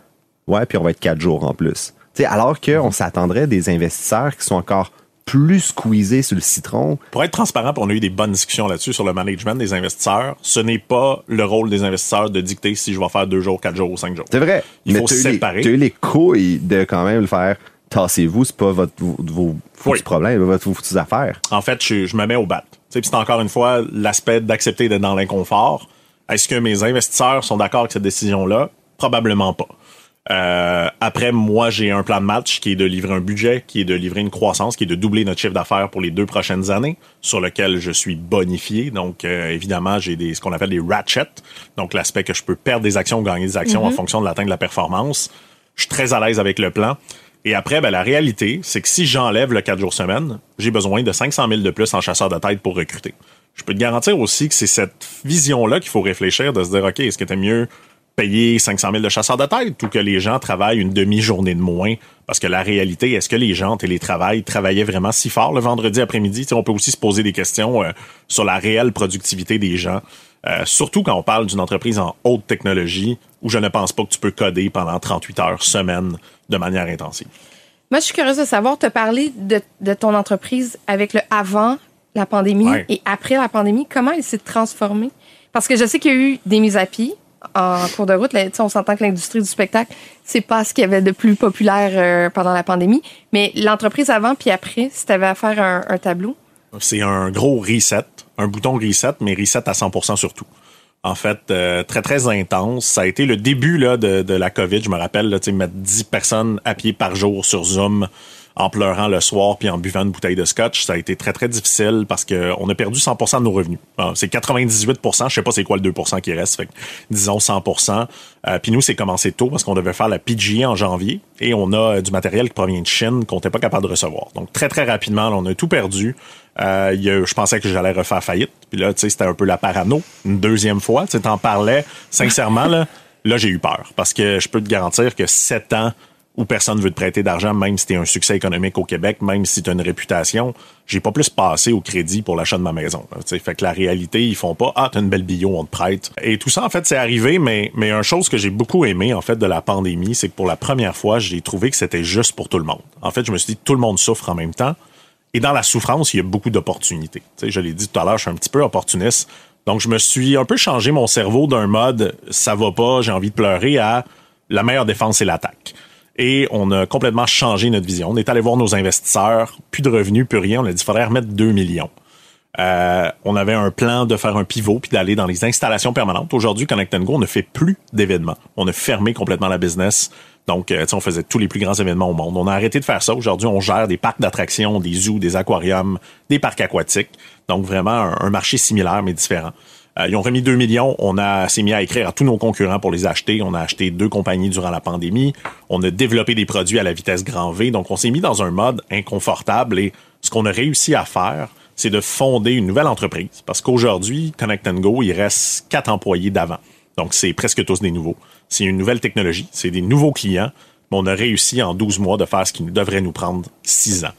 Ouais, puis on va être quatre jours en plus. sais, alors qu'on s'attendrait des investisseurs qui sont encore plus squeezé sur le citron. Pour être transparent, on a eu des bonnes discussions là-dessus sur le management des investisseurs. Ce n'est pas le rôle des investisseurs de dicter si je vais faire deux jours, quatre jours ou cinq jours. C'est vrai. Il mais faut séparer. Tu as eu les couilles de quand même le faire. Tassez-vous, c'est pas votre, vos, vos problèmes, votre vos affaires. En fait, je, je me mets au bat. C'est encore une fois l'aspect d'accepter d'être dans l'inconfort. Est-ce que mes investisseurs sont d'accord avec cette décision-là? Probablement pas. Euh, après, moi, j'ai un plan de match qui est de livrer un budget, qui est de livrer une croissance, qui est de doubler notre chiffre d'affaires pour les deux prochaines années, sur lequel je suis bonifié. Donc, euh, évidemment, j'ai des ce qu'on appelle des ratchets, donc l'aspect que je peux perdre des actions ou gagner des actions en mhm. fonction de l'atteinte de la performance. Je suis très à l'aise avec le plan. Et après, ben, la réalité, c'est que si j'enlève le 4 jours semaine, j'ai besoin de 500 000 de plus en chasseur de tête pour recruter. Je peux te garantir aussi que c'est cette vision-là qu'il faut réfléchir, de se dire, OK, est-ce que t'es mieux payer 500 000 de chasseurs de tête ou que les gens travaillent une demi-journée de moins? Parce que la réalité, est-ce que les gens télétravaillent, travaillaient vraiment si fort le vendredi après-midi? On peut aussi se poser des questions euh, sur la réelle productivité des gens. Euh, surtout quand on parle d'une entreprise en haute technologie où je ne pense pas que tu peux coder pendant 38 heures semaine de manière intensive. Moi, je suis curieuse de savoir, te parler de, de ton entreprise avec le avant la pandémie et après la pandémie. Comment elle s'est transformée? Parce que je sais qu'il y a eu des mises à pied, en cours de route. On s'entend que l'industrie du spectacle, c'est pas ce qu'il y avait de plus populaire euh, pendant la pandémie. Mais l'entreprise avant puis après, si tu avais à faire un, tableau? C'est un gros reset, un bouton reset, mais reset à 100 sur tout. En fait, euh, très, très intense. Ça a été le début de la COVID. Je me rappelle, là, mettre 10 personnes à pied par jour sur Zoom en pleurant le soir puis en buvant une bouteille de scotch. Ça a été très, très difficile parce qu'on a perdu 100% de nos revenus. Ah, c'est 98% je sais pas c'est quoi le 2% qui reste, fait disons 100% euh, Puis nous, c'est commencé tôt parce qu'on devait faire la PGA en janvier et on a euh, du matériel qui provient de Chine qu'on n'était pas capable de recevoir. Donc très, très rapidement, on a tout perdu. Euh, je pensais que j'allais refaire faillite. Puis là, tu sais, c'était un peu la parano. Une deuxième fois, tu t'en parlais. Sincèrement, là, là j'ai eu peur. Parce que je peux te garantir que sept ans où personne veut te prêter d'argent, même si tu un succès économique au Québec, même si tu as une réputation, j'ai pas plus passé au crédit pour l'achat de ma maison. sais fait que la réalité, ils font pas Ah, t'as une belle bio, on te prête. Et tout ça, en fait, c'est arrivé, mais, mais une chose que j'ai beaucoup aimé, en fait, de la pandémie, c'est que pour la première fois, j'ai trouvé que c'était juste pour tout le monde. En fait, je me suis dit tout le monde souffre en même temps. Et dans la souffrance, il y a beaucoup d'opportunités. Je l'ai dit tout à l'heure, je suis un petit peu opportuniste. Donc, je me suis un peu changé mon cerveau d'un mode ça va pas, j'ai envie de pleurer à la meilleure défense, c'est l'attaque. Et on a complètement changé notre vision. On est allé voir nos investisseurs, plus de revenus, plus rien. On a dit, il faudrait remettre 2 millions. Euh, on avait un plan de faire un pivot puis d'aller dans les installations permanentes. Aujourd'hui, Connect Go, on ne fait plus d'événements. On a fermé complètement la business. Donc, euh, on faisait tous les plus grands événements au monde. On a arrêté de faire ça. Aujourd'hui, on gère des parcs d'attractions, des zoos, des aquariums, des parcs aquatiques. Donc, vraiment un, marché similaire, mais différent. Euh, ils ont remis 2 millions. On a s'est mis à écrire à tous nos concurrents pour les acheter. On a acheté deux compagnies durant la pandémie. On a développé des produits à la vitesse grand V. Donc, on s'est mis dans un mode inconfortable. Et ce qu'on a réussi à faire, c'est de fonder une nouvelle entreprise. Parce qu'aujourd'hui, Connect Go, il reste quatre employés d'avant. Donc, c'est presque tous des nouveaux. C'est une nouvelle technologie, c'est des nouveaux clients, mais on a réussi en 12 mois de faire ce qui devrait nous prendre 6 ans.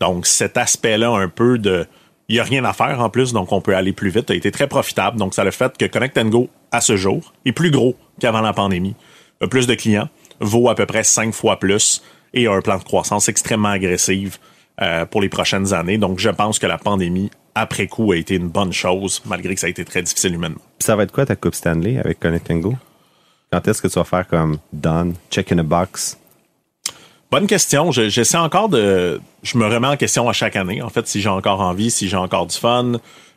Donc, cet aspect-là, un peu de... Il n'y a rien à faire en plus, donc on peut aller plus vite, a été très profitable. Donc, ça le fait que Connect Go, à ce jour, est plus gros qu'avant la pandémie. A plus de clients, vaut à peu près 5 fois plus et a un plan de croissance extrêmement agressif euh, pour les prochaines années. Donc, je pense que la pandémie, après coup, a été une bonne chose, malgré que ça a été très difficile humainement. ça va être quoi ta Coupe Stanley avec Connect Go? Quand est-ce que tu vas faire comme done, check in a box? Bonne question. J'essaie encore de. Je me remets en question à chaque année. En fait, si j'ai encore envie, si j'ai encore du fun.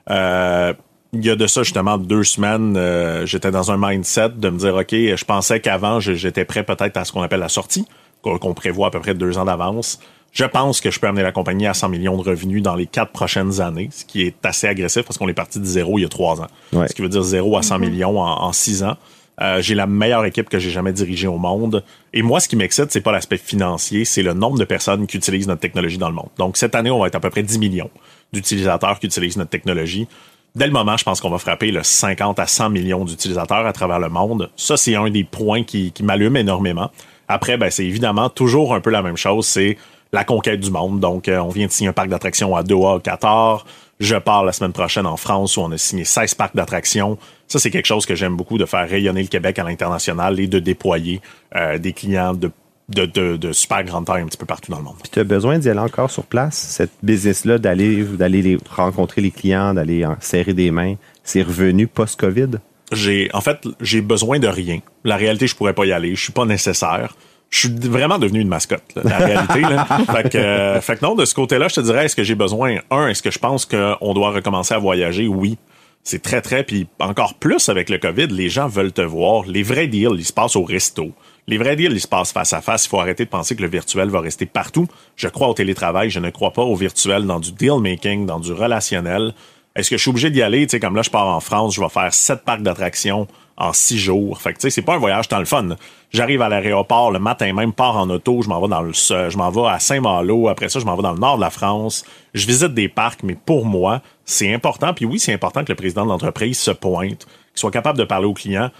Euh, il y a de ça justement deux semaines, euh, j'étais dans un mindset de me dire ok, je pensais qu'avant j'étais prêt peut-être à ce qu'on appelle la sortie, qu'on prévoit à peu près deux ans d'avance. Je pense que je peux amener la compagnie à 100 millions de revenus dans les quatre prochaines années, ce qui est assez agressif parce qu'on est parti de zéro il y a trois ans. Ce qui veut dire zéro à 100 mm-hmm. millions en, en six ans. Euh, j'ai la meilleure équipe que j'ai jamais dirigée au monde. Et moi, ce qui m'excite, c'est pas l'aspect financier, c'est le nombre de personnes qui utilisent notre technologie dans le monde. Donc, cette année, on va être à peu près 10 millions d'utilisateurs qui utilisent notre technologie. Dès le moment, je pense qu'on va frapper le 50 à 100 millions d'utilisateurs à travers le monde. Ça, c'est un des points qui, qui m'allume énormément. Après, ben, c'est évidemment toujours un peu la même chose. C'est la conquête du monde. Donc, euh, on vient de signer un parc d'attractions à Doha, au Qatar. Je pars la semaine prochaine en France où on a signé 16 parcs d'attractions. Ça, c'est quelque chose que j'aime beaucoup, de faire rayonner le Québec à l'international et de déployer euh, des clients de, de, de, super grande taille un petit peu partout dans le monde. Puis tu as besoin d'y aller encore sur place, cette business-là, d'aller d'aller rencontrer les clients, d'aller serrer des mains. C'est revenu post-COVID? J'ai, en fait, j'ai besoin de rien. La réalité, je pourrais pas y aller. Je suis pas nécessaire je suis vraiment devenu une mascotte, la réalité. Là. fait, que, euh, fait que non, de ce côté-là, je te dirais, est-ce que j'ai besoin, un, est-ce que je pense qu'on doit recommencer à voyager? Oui. C'est très, très, puis encore plus avec le COVID, les gens veulent te voir. Les vrais deals, ils se passent au resto. Les vrais deals, ils se passent face à face. Il faut arrêter de penser que le virtuel va rester partout. Je crois au télétravail, je ne crois pas au virtuel dans du deal making, dans du relationnel. Est-ce que je suis obligé d'y aller? Tu sais, comme là, je pars en France, je vais faire sept parcs d'attractions en six jours. Fait que, tu sais, c'est pas un voyage tant le fun. J'arrive à l'aéroport le matin même, pars en auto, je m'en vais dans le, je m'en vais à Saint-Malo. Après ça, je m'en vais dans le nord de la France. Je visite des parcs, mais pour moi, c'est important. Puis oui, c'est important que le président de l'entreprise se pointe, qu'il soit capable de parler aux clients.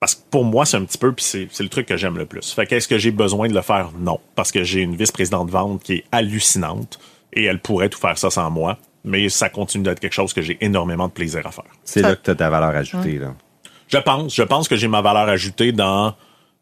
Parce que pour moi, c'est un petit peu, puis c'est, c'est le truc que j'aime le plus. Fait qu'est-ce que j'ai besoin de le faire? Non. Parce que j'ai une vice-présidente de vente qui est hallucinante et elle pourrait tout faire ça sans moi. Mais ça continue d'être quelque chose que j'ai énormément de plaisir à faire. C'est là que tu as ta valeur ajoutée, là. Je pense. Je pense que j'ai ma valeur ajoutée dans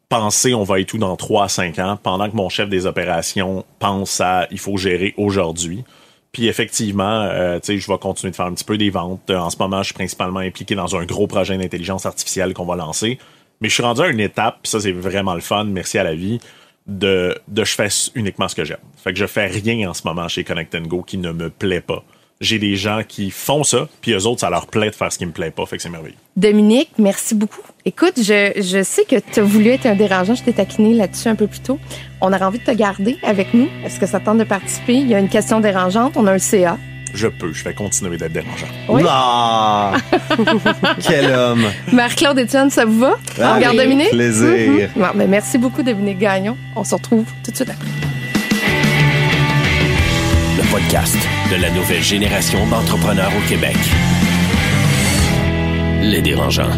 penser on va être tout dans 3 à 5 ans, pendant que mon chef des opérations pense à il faut gérer aujourd'hui. Puis effectivement, euh, je vais continuer de faire un petit peu des ventes. En ce moment, je suis principalement impliqué dans un gros projet d'intelligence artificielle qu'on va lancer. Mais je suis rendu à une étape, puis ça c'est vraiment le fun, merci à la vie, de, de je fais uniquement ce que j'aime. Fait que je fais rien en ce moment chez Connect Go qui ne me plaît pas j'ai des gens qui font ça, puis eux autres, ça leur plaît de faire ce qui me plaît pas. Fait que c'est merveilleux. Dominique, merci beaucoup. Écoute, je, je sais que tu as voulu être un dérangeant. Je t'ai taquiné là-dessus un peu plus tôt. On aurait envie de te garder avec nous. Est-ce que ça tente de participer? Il y a une question dérangeante. On a un CA. Je peux, je vais continuer d'être dérangeant. Oui. Ah! Quel homme! Marc-Claude Etienne, ça vous va? On regarde Avec Dominique? plaisir. Bon, ben, merci beaucoup, Dominique Gagnon. On se retrouve tout de suite après. Le podcast de la nouvelle génération d'entrepreneurs au Québec. Les dérangeants.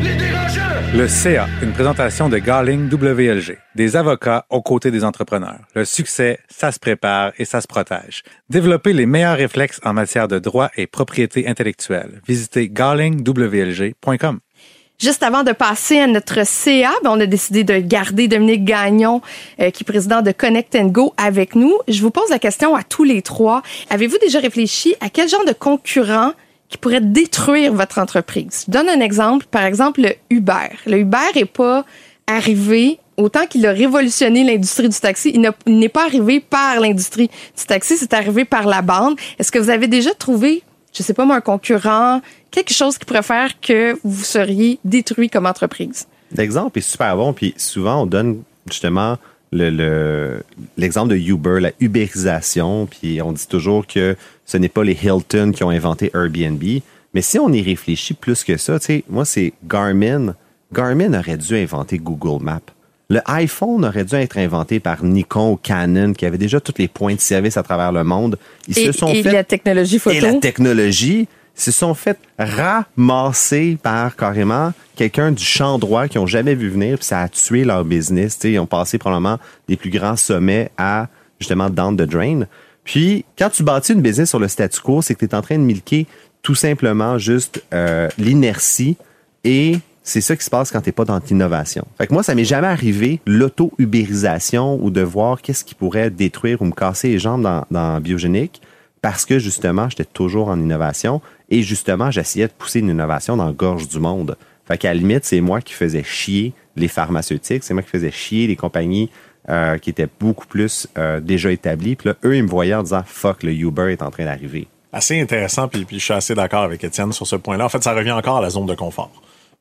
Le CA, une présentation de Garling WLG, des avocats aux côtés des entrepreneurs. Le succès, ça se prépare et ça se protège. Développez les meilleurs réflexes en matière de droit et propriété intellectuelle. Visitez garlingwlg.com. Juste avant de passer à notre CA, ben, on a décidé de garder Dominique Gagnon, euh, qui est président de Connect and Go, avec nous. Je vous pose la question à tous les trois. Avez-vous déjà réfléchi à quel genre de concurrent qui pourrait détruire votre entreprise? Je donne un exemple. Par exemple, le Uber. Le Uber est pas arrivé autant qu'il a révolutionné l'industrie du taxi. Il n'est pas arrivé par l'industrie du taxi, c'est arrivé par la bande. Est-ce que vous avez déjà trouvé, je sais pas moi, un concurrent, quelque chose qui pourrait faire que vous seriez détruit comme entreprise? L'exemple est super bon, puis souvent on donne justement le- le- l'exemple de Uber, la ubérisation, puis on dit toujours que ce n'est pas les Hilton qui ont inventé Airbnb, mais si on y réfléchit plus que ça, tu sais, moi c'est Garmin. Garmin aurait dû inventer Google Maps. Le iPhone aurait dû être inventé par Nikon ou Canon, qui avait déjà tous les points de service à travers le monde. Ils Et, se sont et fait la technologie photo. et la technologie se sont fait ramasser par carrément quelqu'un du champ droit qui ont jamais vu venir, puis ça a tué leur business. Tu sais, ils ont passé probablement des plus grands sommets à justement down the drain. Puis quand tu bâtis une business sur le statu quo, c'est que tu es en train de milquer tout simplement juste euh, l'inertie et c'est ça qui se passe quand tu n'es pas dans l'innovation. Fait que moi, ça m'est jamais arrivé l'auto-ubérisation ou de voir qu'est-ce qui pourrait détruire ou me casser les jambes dans, dans Biogénique parce que justement, j'étais toujours en innovation et justement, j'essayais de pousser une innovation dans la gorge du monde. Fait qu'à la limite, c'est moi qui faisais chier les pharmaceutiques, c'est moi qui faisais chier les compagnies euh, qui étaient beaucoup plus euh, déjà établies. Puis là, eux, ils me voyaient en disant « Fuck, le Uber est en train d'arriver ». Assez intéressant, puis, puis je suis assez d'accord avec Étienne sur ce point-là. En fait, ça revient encore à la zone de confort.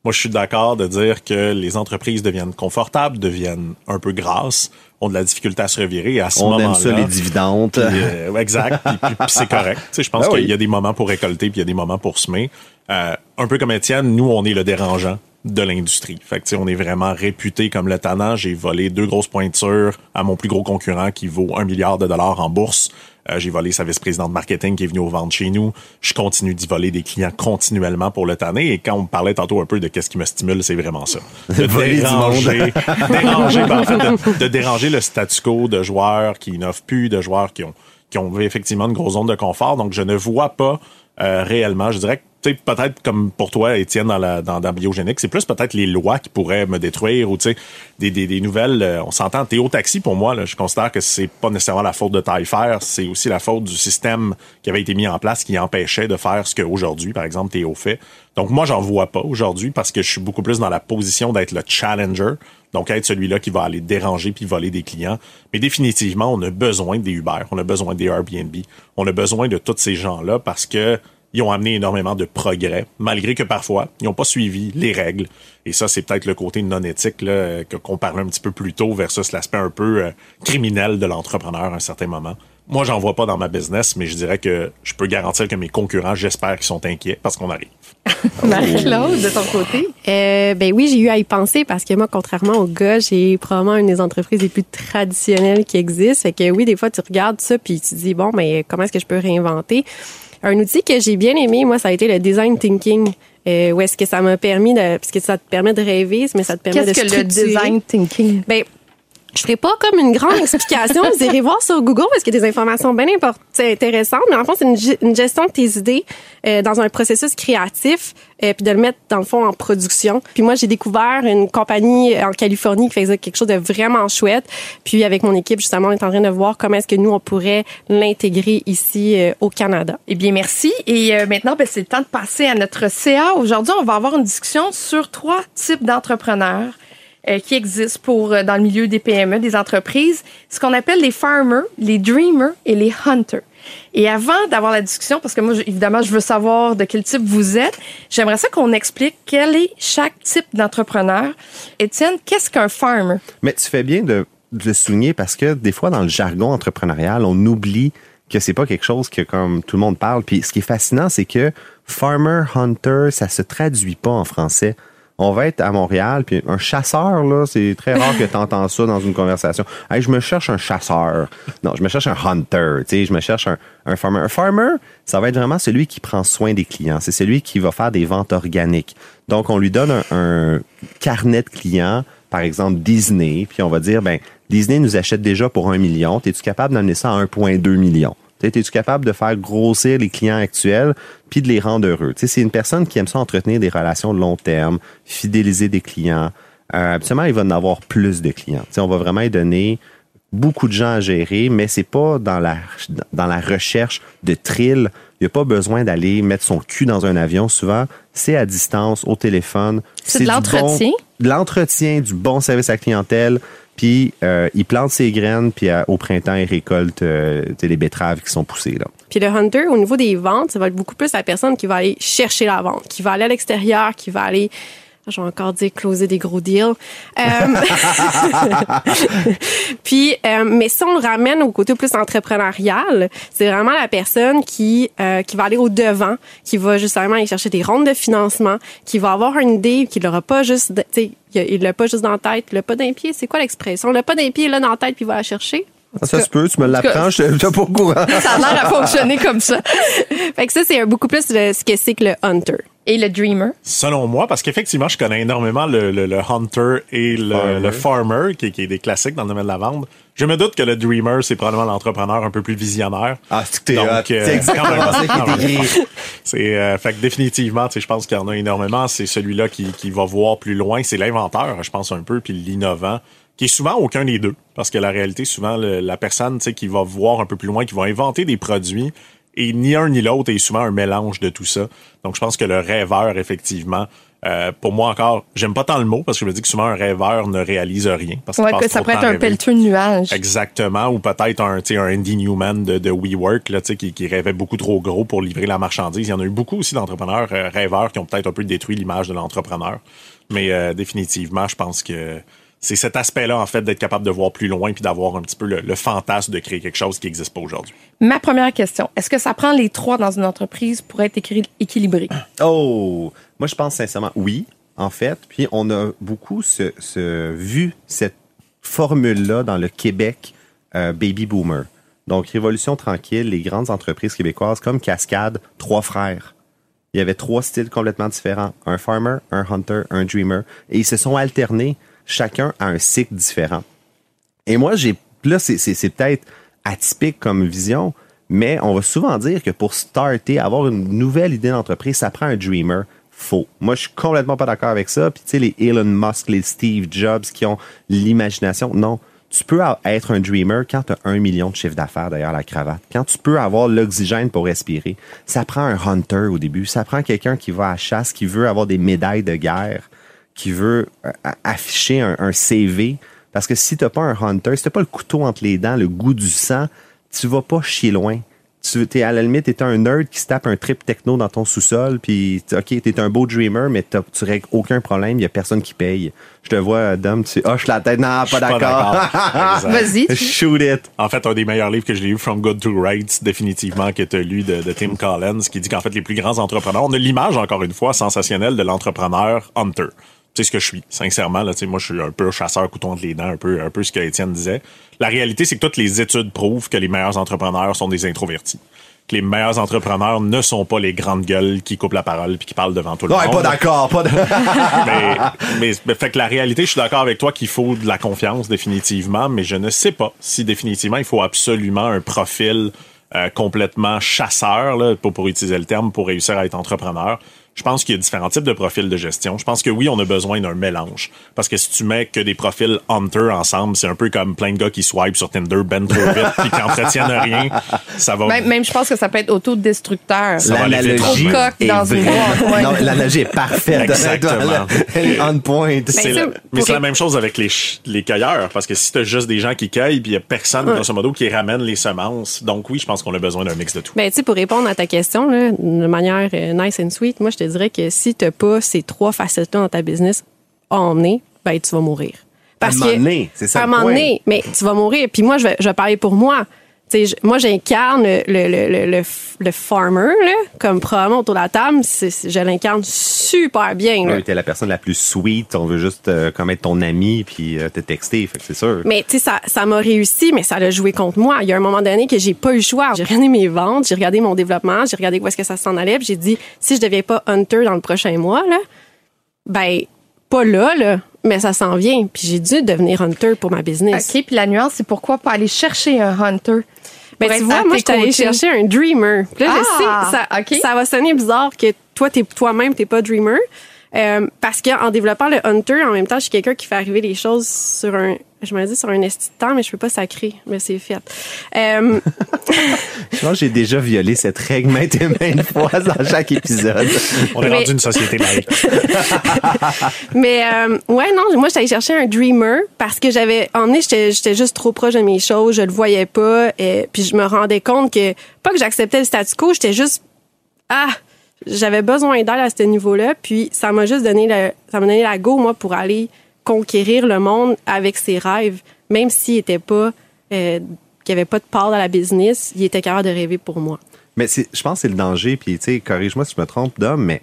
Moi, je suis d'accord de dire que les entreprises deviennent confortables, deviennent un peu grasses, ont de la difficulté à se revirer. Et à ce On moment-là, aime ça, les dividendes. Puis, euh, exact. Puis, puis- puis c'est correct. Tu sais, je pense Ben qu'il oui. y a des moments pour récolter, puis il y a des moments pour semer. Euh, un peu comme Étienne, nous, on est le dérangeant de l'industrie. Fait que, on est vraiment réputé comme le tannant. J'ai volé deux grosses pointures à mon plus gros concurrent qui vaut un milliard de dollars en bourse. Euh, j'ai volé sa vice-présidente marketing qui est venue au vendre chez nous. Je continue d'y voler des clients continuellement pour le tanner. Et quand on me parlait tantôt un peu de qu'est-ce qui me stimule, c'est vraiment ça. De déranger, déranger, ben, en fait, de, de déranger le statu quo de joueurs qui n'offrent plus, de joueurs qui ont, qui ont effectivement une grosse zone de confort. Donc, je ne vois pas euh, réellement, je dirais que peut-être comme pour toi, Étienne, dans la dans, Biogénique, c'est plus peut-être les lois qui pourraient me détruire ou tu sais, des, des, des nouvelles. euh, on s'entend, Théo Taxi, pour moi, je considère que c'est pas nécessairement la faute de Taillefer, c'est aussi la faute du système qui avait été mis en place qui empêchait de faire ce qu'aujourd'hui, par exemple, Théo fait. Donc moi, j'en vois pas aujourd'hui parce que je suis beaucoup plus dans la position d'être le challenger, donc être celui-là qui va aller déranger puis voler des clients. Mais définitivement, on a besoin des Uber, on a besoin des Airbnb, on a besoin de tous ces gens-là parce que ils ont amené énormément de progrès, malgré que parfois, ils n'ont pas suivi les règles. Et ça, c'est peut-être le côté non éthique là, que qu'on parlait un petit peu plus tôt versus l'aspect un peu euh, criminel de l'entrepreneur à un certain moment. Moi, j'en vois pas dans ma business, mais je dirais que je peux garantir que mes concurrents, j'espère qu'ils sont inquiets parce qu'on arrive. Marie-Claude, de ton côté? Euh, ben oui, j'ai eu à y penser parce que moi, contrairement aux gars, j'ai probablement une des entreprises les plus traditionnelles qui existent. Fait que oui, des fois, tu regardes ça puis tu te dis, bon, mais comment est-ce que je peux réinventer? Un outil que j'ai bien aimé, moi, ça a été le design thinking. Euh, où est-ce que ça m'a permis de, parce que ça te permet de rêver, mais ça te permet de Qu'est-ce que le design thinking? Ben, je ferai pas comme une grande explication. Vous irez voir sur Google parce qu'il y a des informations bien intéressantes. Mais en fond, c'est une, ge- une gestion de tes idées euh, dans un processus créatif, euh, puis de le mettre dans le fond en production. Puis moi, j'ai découvert une compagnie en Californie qui faisait quelque chose de vraiment chouette. Puis avec mon équipe, justement, on est en train de voir comment est-ce que nous on pourrait l'intégrer ici euh, au Canada. Eh bien, merci. Et euh, maintenant, ben, c'est le temps de passer à notre CA. Aujourd'hui, on va avoir une discussion sur trois types d'entrepreneurs euh, qui existent pour euh, dans le milieu des PME, des entreprises. Ce qu'on appelle les farmers, les dreamers et les hunters. Et avant d'avoir la discussion, parce que moi, évidemment, je veux savoir de quel type vous êtes, j'aimerais ça qu'on explique quel est chaque type d'entrepreneur. Étienne, qu'est-ce qu'un farmer? Mais tu fais bien de, de le souligner parce que des fois, dans le jargon entrepreneurial, on oublie que c'est pas quelque chose que comme tout le monde parle. Puis ce qui est fascinant, c'est que farmer, hunter, ça se traduit pas en français. On va être à Montréal, puis un chasseur, là, c'est très rare que tu entends ça dans une conversation. Hey, je me cherche un chasseur. Non, je me cherche un hunter, je me cherche un, un farmer. Un farmer, ça va être vraiment celui qui prend soin des clients. C'est celui qui va faire des ventes organiques. Donc, on lui donne un, un carnet de clients, par exemple Disney, puis on va dire, ben, Disney nous achète déjà pour un million. Es-tu capable d'amener ça à 1,2 million? Es-tu capable de faire grossir les clients actuels puis de les rendre heureux? C'est une personne qui aime ça entretenir des relations de long terme, fidéliser des clients. Euh, absolument, il va en avoir plus de clients. On va vraiment lui donner beaucoup de gens à gérer, mais c'est pas dans la, dans la recherche de thrill. Il n'y a pas besoin d'aller mettre son cul dans un avion. Souvent, c'est à distance, au téléphone. C'est de l'entretien. bon- de l'entretien, du bon service à la clientèle. Puis euh, il plante ses graines, puis euh, au printemps, il récolte euh, les betteraves qui sont poussées. Là. Puis le hunter, au niveau des ventes, ça va être beaucoup plus la personne qui va aller chercher la vente, qui va aller à l'extérieur, qui va aller, je vais encore dire closer des gros deals. Euh, puis, euh, mais si on le ramène au côté plus entrepreneurial, c'est vraiment la personne qui euh, qui va aller au devant, qui va justement aller chercher des rondes de financement, qui va avoir une idée, qui l'aura pas juste, tu sais, il l'a pas juste dans la tête, il l'a pas d'un pied. C'est quoi l'expression? L'a pas d'un pied, là dans la tête, puis il va la chercher. Ça cas, se peut, tu me l'apprends, je n'étais pas au courant. Ça a l'air à fonctionner comme ça. Fait que ça, c'est beaucoup plus le- ce que c'est que le hunter. Et le dreamer? Selon moi, parce qu'effectivement, je connais énormément le, le- le hunter et le Farmer. le farmer, qui, qui est des classiques dans le domaine de la vente. Je me doute que le dreamer, c'est probablement l'entrepreneur un peu plus visionnaire. Ah, c'est que t'es euh, C'est euh, fait que définitivement, tu sais, je pense qu'il y en a énormément. C'est celui-là qui, qui va voir plus loin. C'est l'inventeur, je pense un peu, puis l'innovant, qui est souvent aucun des deux, parce que la réalité, souvent le- la personne, tu sais, qui va voir un peu plus loin, qui va inventer des produits, et ni un ni l'autre est souvent un mélange de tout ça. Donc je pense que le rêveur, effectivement. euh, pour moi encore, j'aime pas tant le mot parce que je me dis que souvent un rêveur ne réalise rien. Parce Ouais, que ça pourrait être un pelleteux de nuages. Exactement, ou peut-être un, tu sais, un Andy Newman de, de WeWork là, tu sais, qui, qui rêvait beaucoup trop gros pour livrer la marchandise. Il y en a eu beaucoup aussi d'entrepreneurs euh, rêveurs qui ont peut-être un peu détruit l'image de l'entrepreneur. Mais euh, définitivement, je pense que c'est cet aspect-là, en fait, d'être capable de voir plus loin puis d'avoir un petit peu le, le fantasme de créer quelque chose qui n'existe pas aujourd'hui. Ma première question, est-ce que ça prend les trois dans une entreprise pour être écri- équilibré? Oh, moi je pense sincèrement oui, en fait. Puis on a beaucoup vu cette formule-là dans le Québec euh, baby boomer. Donc Révolution tranquille, les grandes entreprises québécoises comme Cascade, trois frères. Il y avait trois styles complètement différents. Un farmer, un hunter, un dreamer. Et ils se sont alternés, chacun à un cycle différent. Et moi, j'ai là, c'est, peut-être atypique comme vision, mais on va souvent dire que pour starter, avoir une nouvelle idée d'entreprise, ça prend un dreamer. Faux. Moi, je suis complètement pas d'accord avec ça. Puis, tu sais, les Elon Musk, les Steve Jobs qui ont l'imagination. Non. Tu peux a- être un dreamer quand tu as un million de chiffre d'affaires derrière la cravate. Quand tu peux avoir l'oxygène pour respirer. Ça prend un hunter au début. Ça prend quelqu'un qui va à chasse, qui veut avoir des médailles de guerre, qui veut euh, a- afficher un, un CV. Parce que si t'as pas un hunter, si t'as pas le couteau entre les dents, le goût du sang, tu vas pas chier loin. Tu es à la limite, t'es un nerd qui se tape un trip techno dans ton sous-sol, puis ok, t'es un beau dreamer, mais tu règles aucun problème, il y a personne qui paye. Je te vois, Dom, tu hoches la tête, non, pas d'accord. Vas-y. Shoot it. En fait, un des meilleurs livres que j'ai lu, From Good to Great, définitivement, que tu as lu de, de Tim Collins, qui dit qu'en fait, les plus grands entrepreneurs, on a l'image, encore une fois, sensationnelle de l'entrepreneur hunter. C'est ce que je suis, sincèrement. Là, moi, je suis un peu chasseur couteau entre les dents, un peu, un peu ce que Étienne disait. La réalité, c'est que toutes les études prouvent que les meilleurs entrepreneurs sont des introvertis. Que les meilleurs entrepreneurs ne sont pas les grandes gueules qui coupent la parole puis qui parlent devant tout le Non, monde pas d'accord, pas d'accord. mais, mais, mais fait que la réalité, je suis d'accord avec toi qu'il faut de la confiance définitivement, mais je ne sais pas si définitivement il faut absolument un profil euh, complètement chasseur, là, pour, pour utiliser le terme, pour réussir à être entrepreneur. Je pense qu'il y a différents types de profils de gestion. Je pense que oui, on a besoin d'un mélange. Parce que si tu mets que des profils hunter ensemble, c'est un peu comme plein de gars qui swipe sur Tinder ben trop vite puis qui entretiennent rien. Ça va. Même, même, je pense que ça peut être autodestructeur. L'analogie est dans une vraiment- boîte, ouais. Non, l'analogie est parfaite. Exactement. Elle est on point. C'est la- ça, mais c'est la même chose avec les, les cueilleurs, parce que si t'as juste des gens qui cueillent, puis il y a personne, grosso modo, qui ramène les semences. Donc oui, je pense qu'on a besoin d'un mix de tout. Ben, tu sais, pour répondre à ta question, là, de manière euh, nice and sweet, moi, je te dirais que si t'as pas ces trois facettes-là dans ta business à emmener, ben, tu vas mourir. Parce À un moment donné, c'est ça À un moment donné, mais tu vas mourir. Puis moi, je vais, je vais parler pour moi. Tu sais, je- moi, j'incarne le, le, le, le, le f- le farmer, là, comme probablement autour de la table. je l'incarne super bien. là. T'es la personne la plus sweet. On veut juste euh, comme être ton ami puis euh, te texter. Fait que c'est sûr. Mais tu sais, ça, ça m'a réussi, mais ça l'a joué contre moi. Il y a un moment donné que j'ai pas eu le choix. J'ai regardé mes ventes, j'ai regardé mon développement, j'ai regardé où est-ce que ça s'en allait, j'ai dit si je deviens pas hunter dans le prochain mois là, ben pas là là, mais ça s'en vient. Puis j'ai dû devenir hunter pour ma business. OK, puis la nuance, c'est pourquoi pas aller chercher un hunter? Ben, pour tu vois, moi, je suis allée chercher un dreamer. Là, Ah, je sais, ça, ça va sonner bizarre que toi, t'es, toi-même, t'es pas dreamer. Euh, parce qu'en développant le hunter, en même temps, je suis quelqu'un qui fait arriver les choses sur un, je me dis sur un esti de temps, mais je peux pas sacrer, mais c'est fait. Euh, Je pense que j'ai déjà violé cette règle maintes et maintes fois dans chaque épisode. On est Mais- rendu une société laïque. mais euh, ouais, non, moi, j'étais allée chercher un dreamer parce que j'avais emmené, j'étais, j'étais juste trop proche de mes choses, je le voyais pas, et puis je me rendais compte que pas que j'acceptais le statu quo, j'étais juste ah, j'avais besoin d'aide à ce niveau-là, puis ça m'a juste donné ça m'a donné la go moi pour aller conquérir le monde avec ses rêves, même s'il était pas euh, qu'il avait pas de part dans la business, il était capable de rêver pour moi. Mais je pense que c'est le danger, puis tu sais, corrige-moi si je me trompe, Dom, mais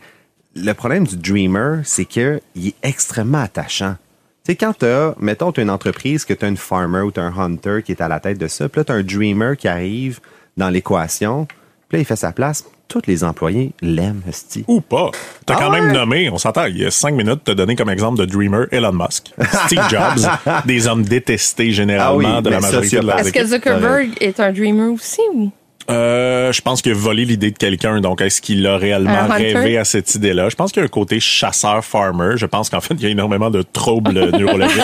le problème du dreamer, c'est qu'il est extrêmement attachant. Tu sais, quand t'as, mettons, t'as une entreprise, que t'as une farmer ou un hunter qui est à la tête de ça, puis là, t'as un dreamer qui arrive dans l'équation, puis là, il fait sa place, tous les employés l'aiment, esti. Ou pas. T'as Ah quand même nommé, on s'entend, il y a cinq minutes, t'as donné comme exemple de Dreamer Elon Musk, Steve Jobs, des hommes détestés généralement Ah oui, de la majorité de leurs Est-ce que. Zuckerberg est un dreamer aussi? Ou? Euh, je pense qu'il a volé l'idée de quelqu'un. Donc, est-ce qu'il a réellement rêvé à cette idée-là? Je pense qu'il y a un côté chasseur-farmer. Je pense qu'en fait, il y a énormément de troubles neurologiques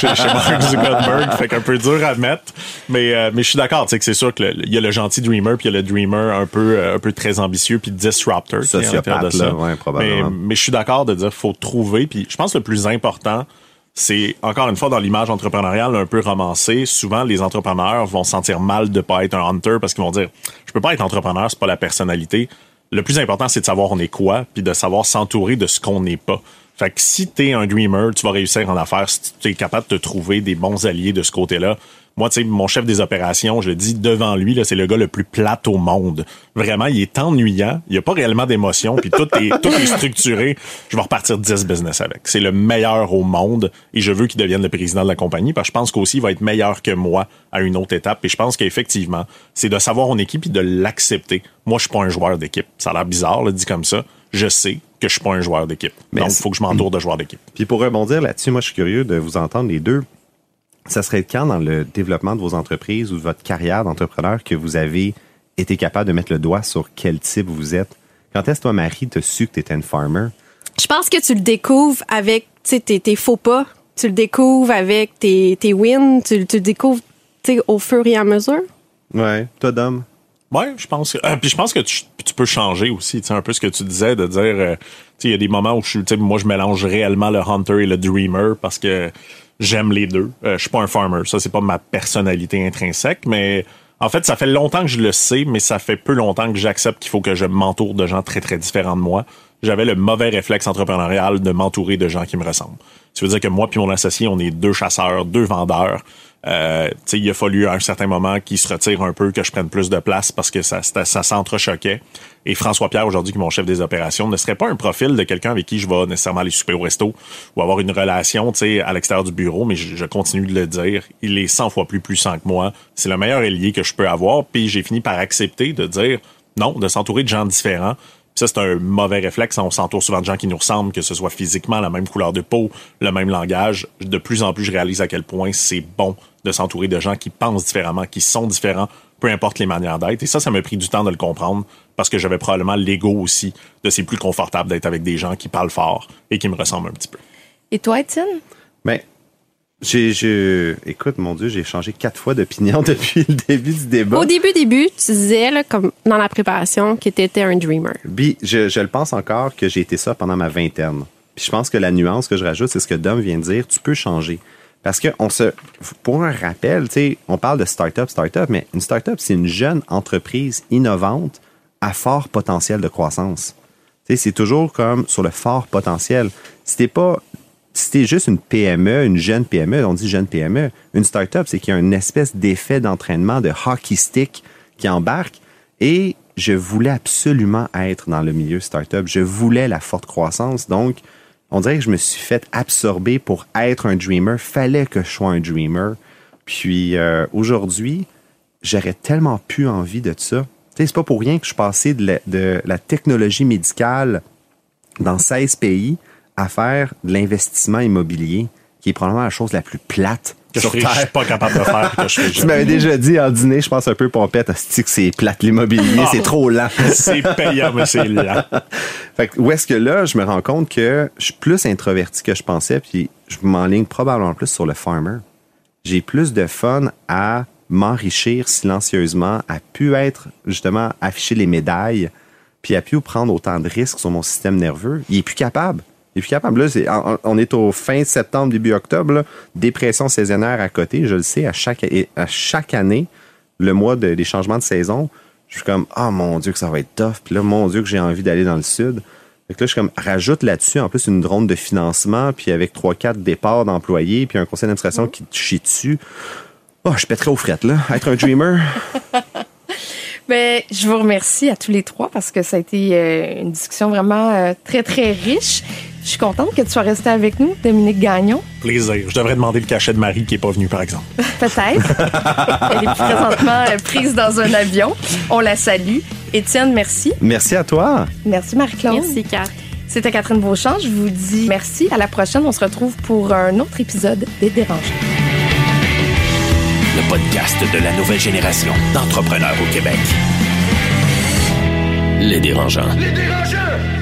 chez, chez Mark Zuckerberg. Fait qu'un peu dur à mettre. Mais, euh, mais je suis d'accord. Tu sais que c'est sûr qu'il y a le gentil dreamer puis il y a le dreamer un peu, euh, un peu très ambitieux puis disruptor. Sociopathe, de ça. là, ouais, probablement. Mais, mais je suis d'accord de dire faut trouver. Puis je pense que le plus important, c'est encore une fois dans l'image entrepreneuriale un peu romancée. Souvent, les entrepreneurs vont se sentir mal de pas être un hunter parce qu'ils vont dire je peux pas être entrepreneur, c'est pas la personnalité. Le plus important, c'est de savoir on est quoi, puis de savoir s'entourer de ce qu'on n'est pas. Fait que si t'es un dreamer, tu vas réussir en affaires si tu es capable de te trouver des bons alliés de ce côté-là. Moi, tu sais, mon chef des opérations, je le dis devant lui, là, c'est le gars le plus plate au monde. Vraiment, il est ennuyant. Il n'y a pas réellement d'émotion, puis tout est, tout est structuré. Je vais repartir 10 business avec. C'est le meilleur au monde et je veux qu'il devienne le président de la compagnie parce que je pense qu'aussi il va être meilleur que moi à une autre étape. Et je pense qu'effectivement, c'est de savoir mon équipe et de l'accepter. Moi, je suis pas un joueur d'équipe. Ça a l'air bizarre, là, dit comme ça. Je sais que je suis pas un joueur d'équipe. Mais Donc, il faut que je m'entoure de joueurs d'équipe. Puis pour rebondir là-dessus, moi, je suis curieux de vous entendre les deux. Ça serait quand dans le développement de vos entreprises ou de votre carrière d'entrepreneur que vous avez été capable de mettre le doigt sur quel type vous êtes? Quand est-ce toi, Marie, t'as su que t'étais une farmer? Je pense que tu le découvres avec tu sais, tes, tes faux pas. Tu le découvres avec tes, tes wins. Tu, tu le découvres tu sais, au fur et à mesure. Ouais. Toi, Dom? Ouais, je pense que euh, puis je pense que tu, tu peux changer aussi, tu sais un peu ce que tu disais de dire euh, tu sais il y a des moments où je suis tu sais moi je mélange réellement le hunter et le dreamer parce que j'aime les deux. Euh, je suis pas un farmer, ça c'est pas ma personnalité intrinsèque mais en fait, ça fait longtemps que je le sais, mais ça fait peu longtemps que j'accepte qu'il faut que je m'entoure de gens très, très différents de moi. J'avais le mauvais réflexe entrepreneurial de m'entourer de gens qui me ressemblent. Ça veut dire que moi puis mon associé, on est deux chasseurs, deux vendeurs. Euh, il a fallu à un certain moment qu'il se retire un peu, que je prenne plus de place parce que ça, s'entrechoquait. Et François Pierre, aujourd'hui, qui est mon chef des opérations, ne serait pas un profil de quelqu'un avec qui je vais nécessairement aller souper au resto ou avoir une relation, à l'extérieur du bureau, mais je, je continue de le dire. Il est 100 fois plus puissant que moi. C'est le meilleur allié que je peux avoir. Puis j'ai fini par accepter de dire non, de s'entourer de gens différents Ça, c'est un mauvais réflexe. On s'entoure souvent de gens qui nous ressemblent, que ce soit physiquement, la même couleur de peau, le même langage. De plus en plus, je réalise à quel point c'est bon de s'entourer de gens qui pensent différemment, qui sont différents, peu importe les manières d'être. Et ça, ça m'a pris du temps de le comprendre parce que j'avais probablement l'ego aussi de c'est plus confortable d'être avec des gens qui parlent fort et qui me ressemblent un petit peu. Et toi, Étienne? Ben, j'ai, je, écoute, mon Dieu, j'ai changé quatre fois d'opinion depuis le début du débat. Au début, début, tu disais, là, comme dans la préparation, que tu étais un dreamer. Puis, je, je le pense encore que j'ai été ça pendant ma vingtaine. Puis je pense que la nuance que je rajoute, c'est ce que Dom vient de dire, tu peux changer. Parce que on se, pour un rappel, tu sais, on parle de start-up, start-up, mais une start-up, c'est une jeune entreprise innovante à fort potentiel de croissance. Tu sais, c'est toujours comme sur le fort potentiel. Si t'es pas, si juste une PME, une jeune PME, on dit jeune PME, une start-up, c'est qu'il y a une espèce d'effet d'entraînement de hockey stick qui embarque. Et je voulais absolument être dans le milieu start-up. Je voulais la forte croissance. Donc, on dirait que je me suis fait absorber pour être un dreamer. Fallait que je sois un dreamer. Puis euh, aujourd'hui, j'aurais tellement plus envie de ça. C'est pas pour rien que je suis passé de la technologie médicale dans 16 pays à faire de l'investissement immobilier, qui est probablement la chose la plus plate Que je sur je suis Terre. pas capable de faire, que je fais Tu m'avais déjà dit en dîner, je pense un peu pompette, que c'est plate l'immobilier, Ah. c'est trop lent. C'est payant, mais c'est lent. Fait que où est-ce que là, je me rends compte que je suis plus introverti que je pensais, puis je m'enligne probablement plus sur le farmer. J'ai plus de fun à m'enrichir silencieusement, à pu être justement afficher les médailles, puis à pu prendre autant de risques sur mon système nerveux. Il est plus capable. Est plus capable. Là, on est au fin septembre, début octobre, dépression saisonnière à côté. Je le sais, à chaque, à chaque année, le mois de- des changements de saison, je suis comme, ah mon Dieu, que ça va être tough. Puis là, mon Dieu, que j'ai envie d'aller dans le sud. Fait que là, je suis comme, rajoute là-dessus, en plus, une drone de financement, puis avec 3-4 départs d'employés, puis un conseil d'administration qui te chie dessus. Oh, je pèterais aux frettes, là. Être un dreamer. Ben, je vous remercie à tous les trois parce que ça a été euh, une discussion vraiment euh, très, très riche. Je suis contente que tu sois resté avec nous, Dominique Gagnon. Plaisir. Je devrais demander le cachet de Marie qui est pas venue, par exemple. Peut-être. Elle est présentement euh, prise dans un avion. On la salue. Étienne, merci. Merci à toi. Merci, Marie-Claude. Merci, Kat. C'était Catherine Beauchamp. Je vous dis merci. À la prochaine. On se retrouve pour un autre épisode des Dérangeants. Le podcast de la nouvelle génération d'entrepreneurs au Québec. Les dérangeants. Les dérangeants!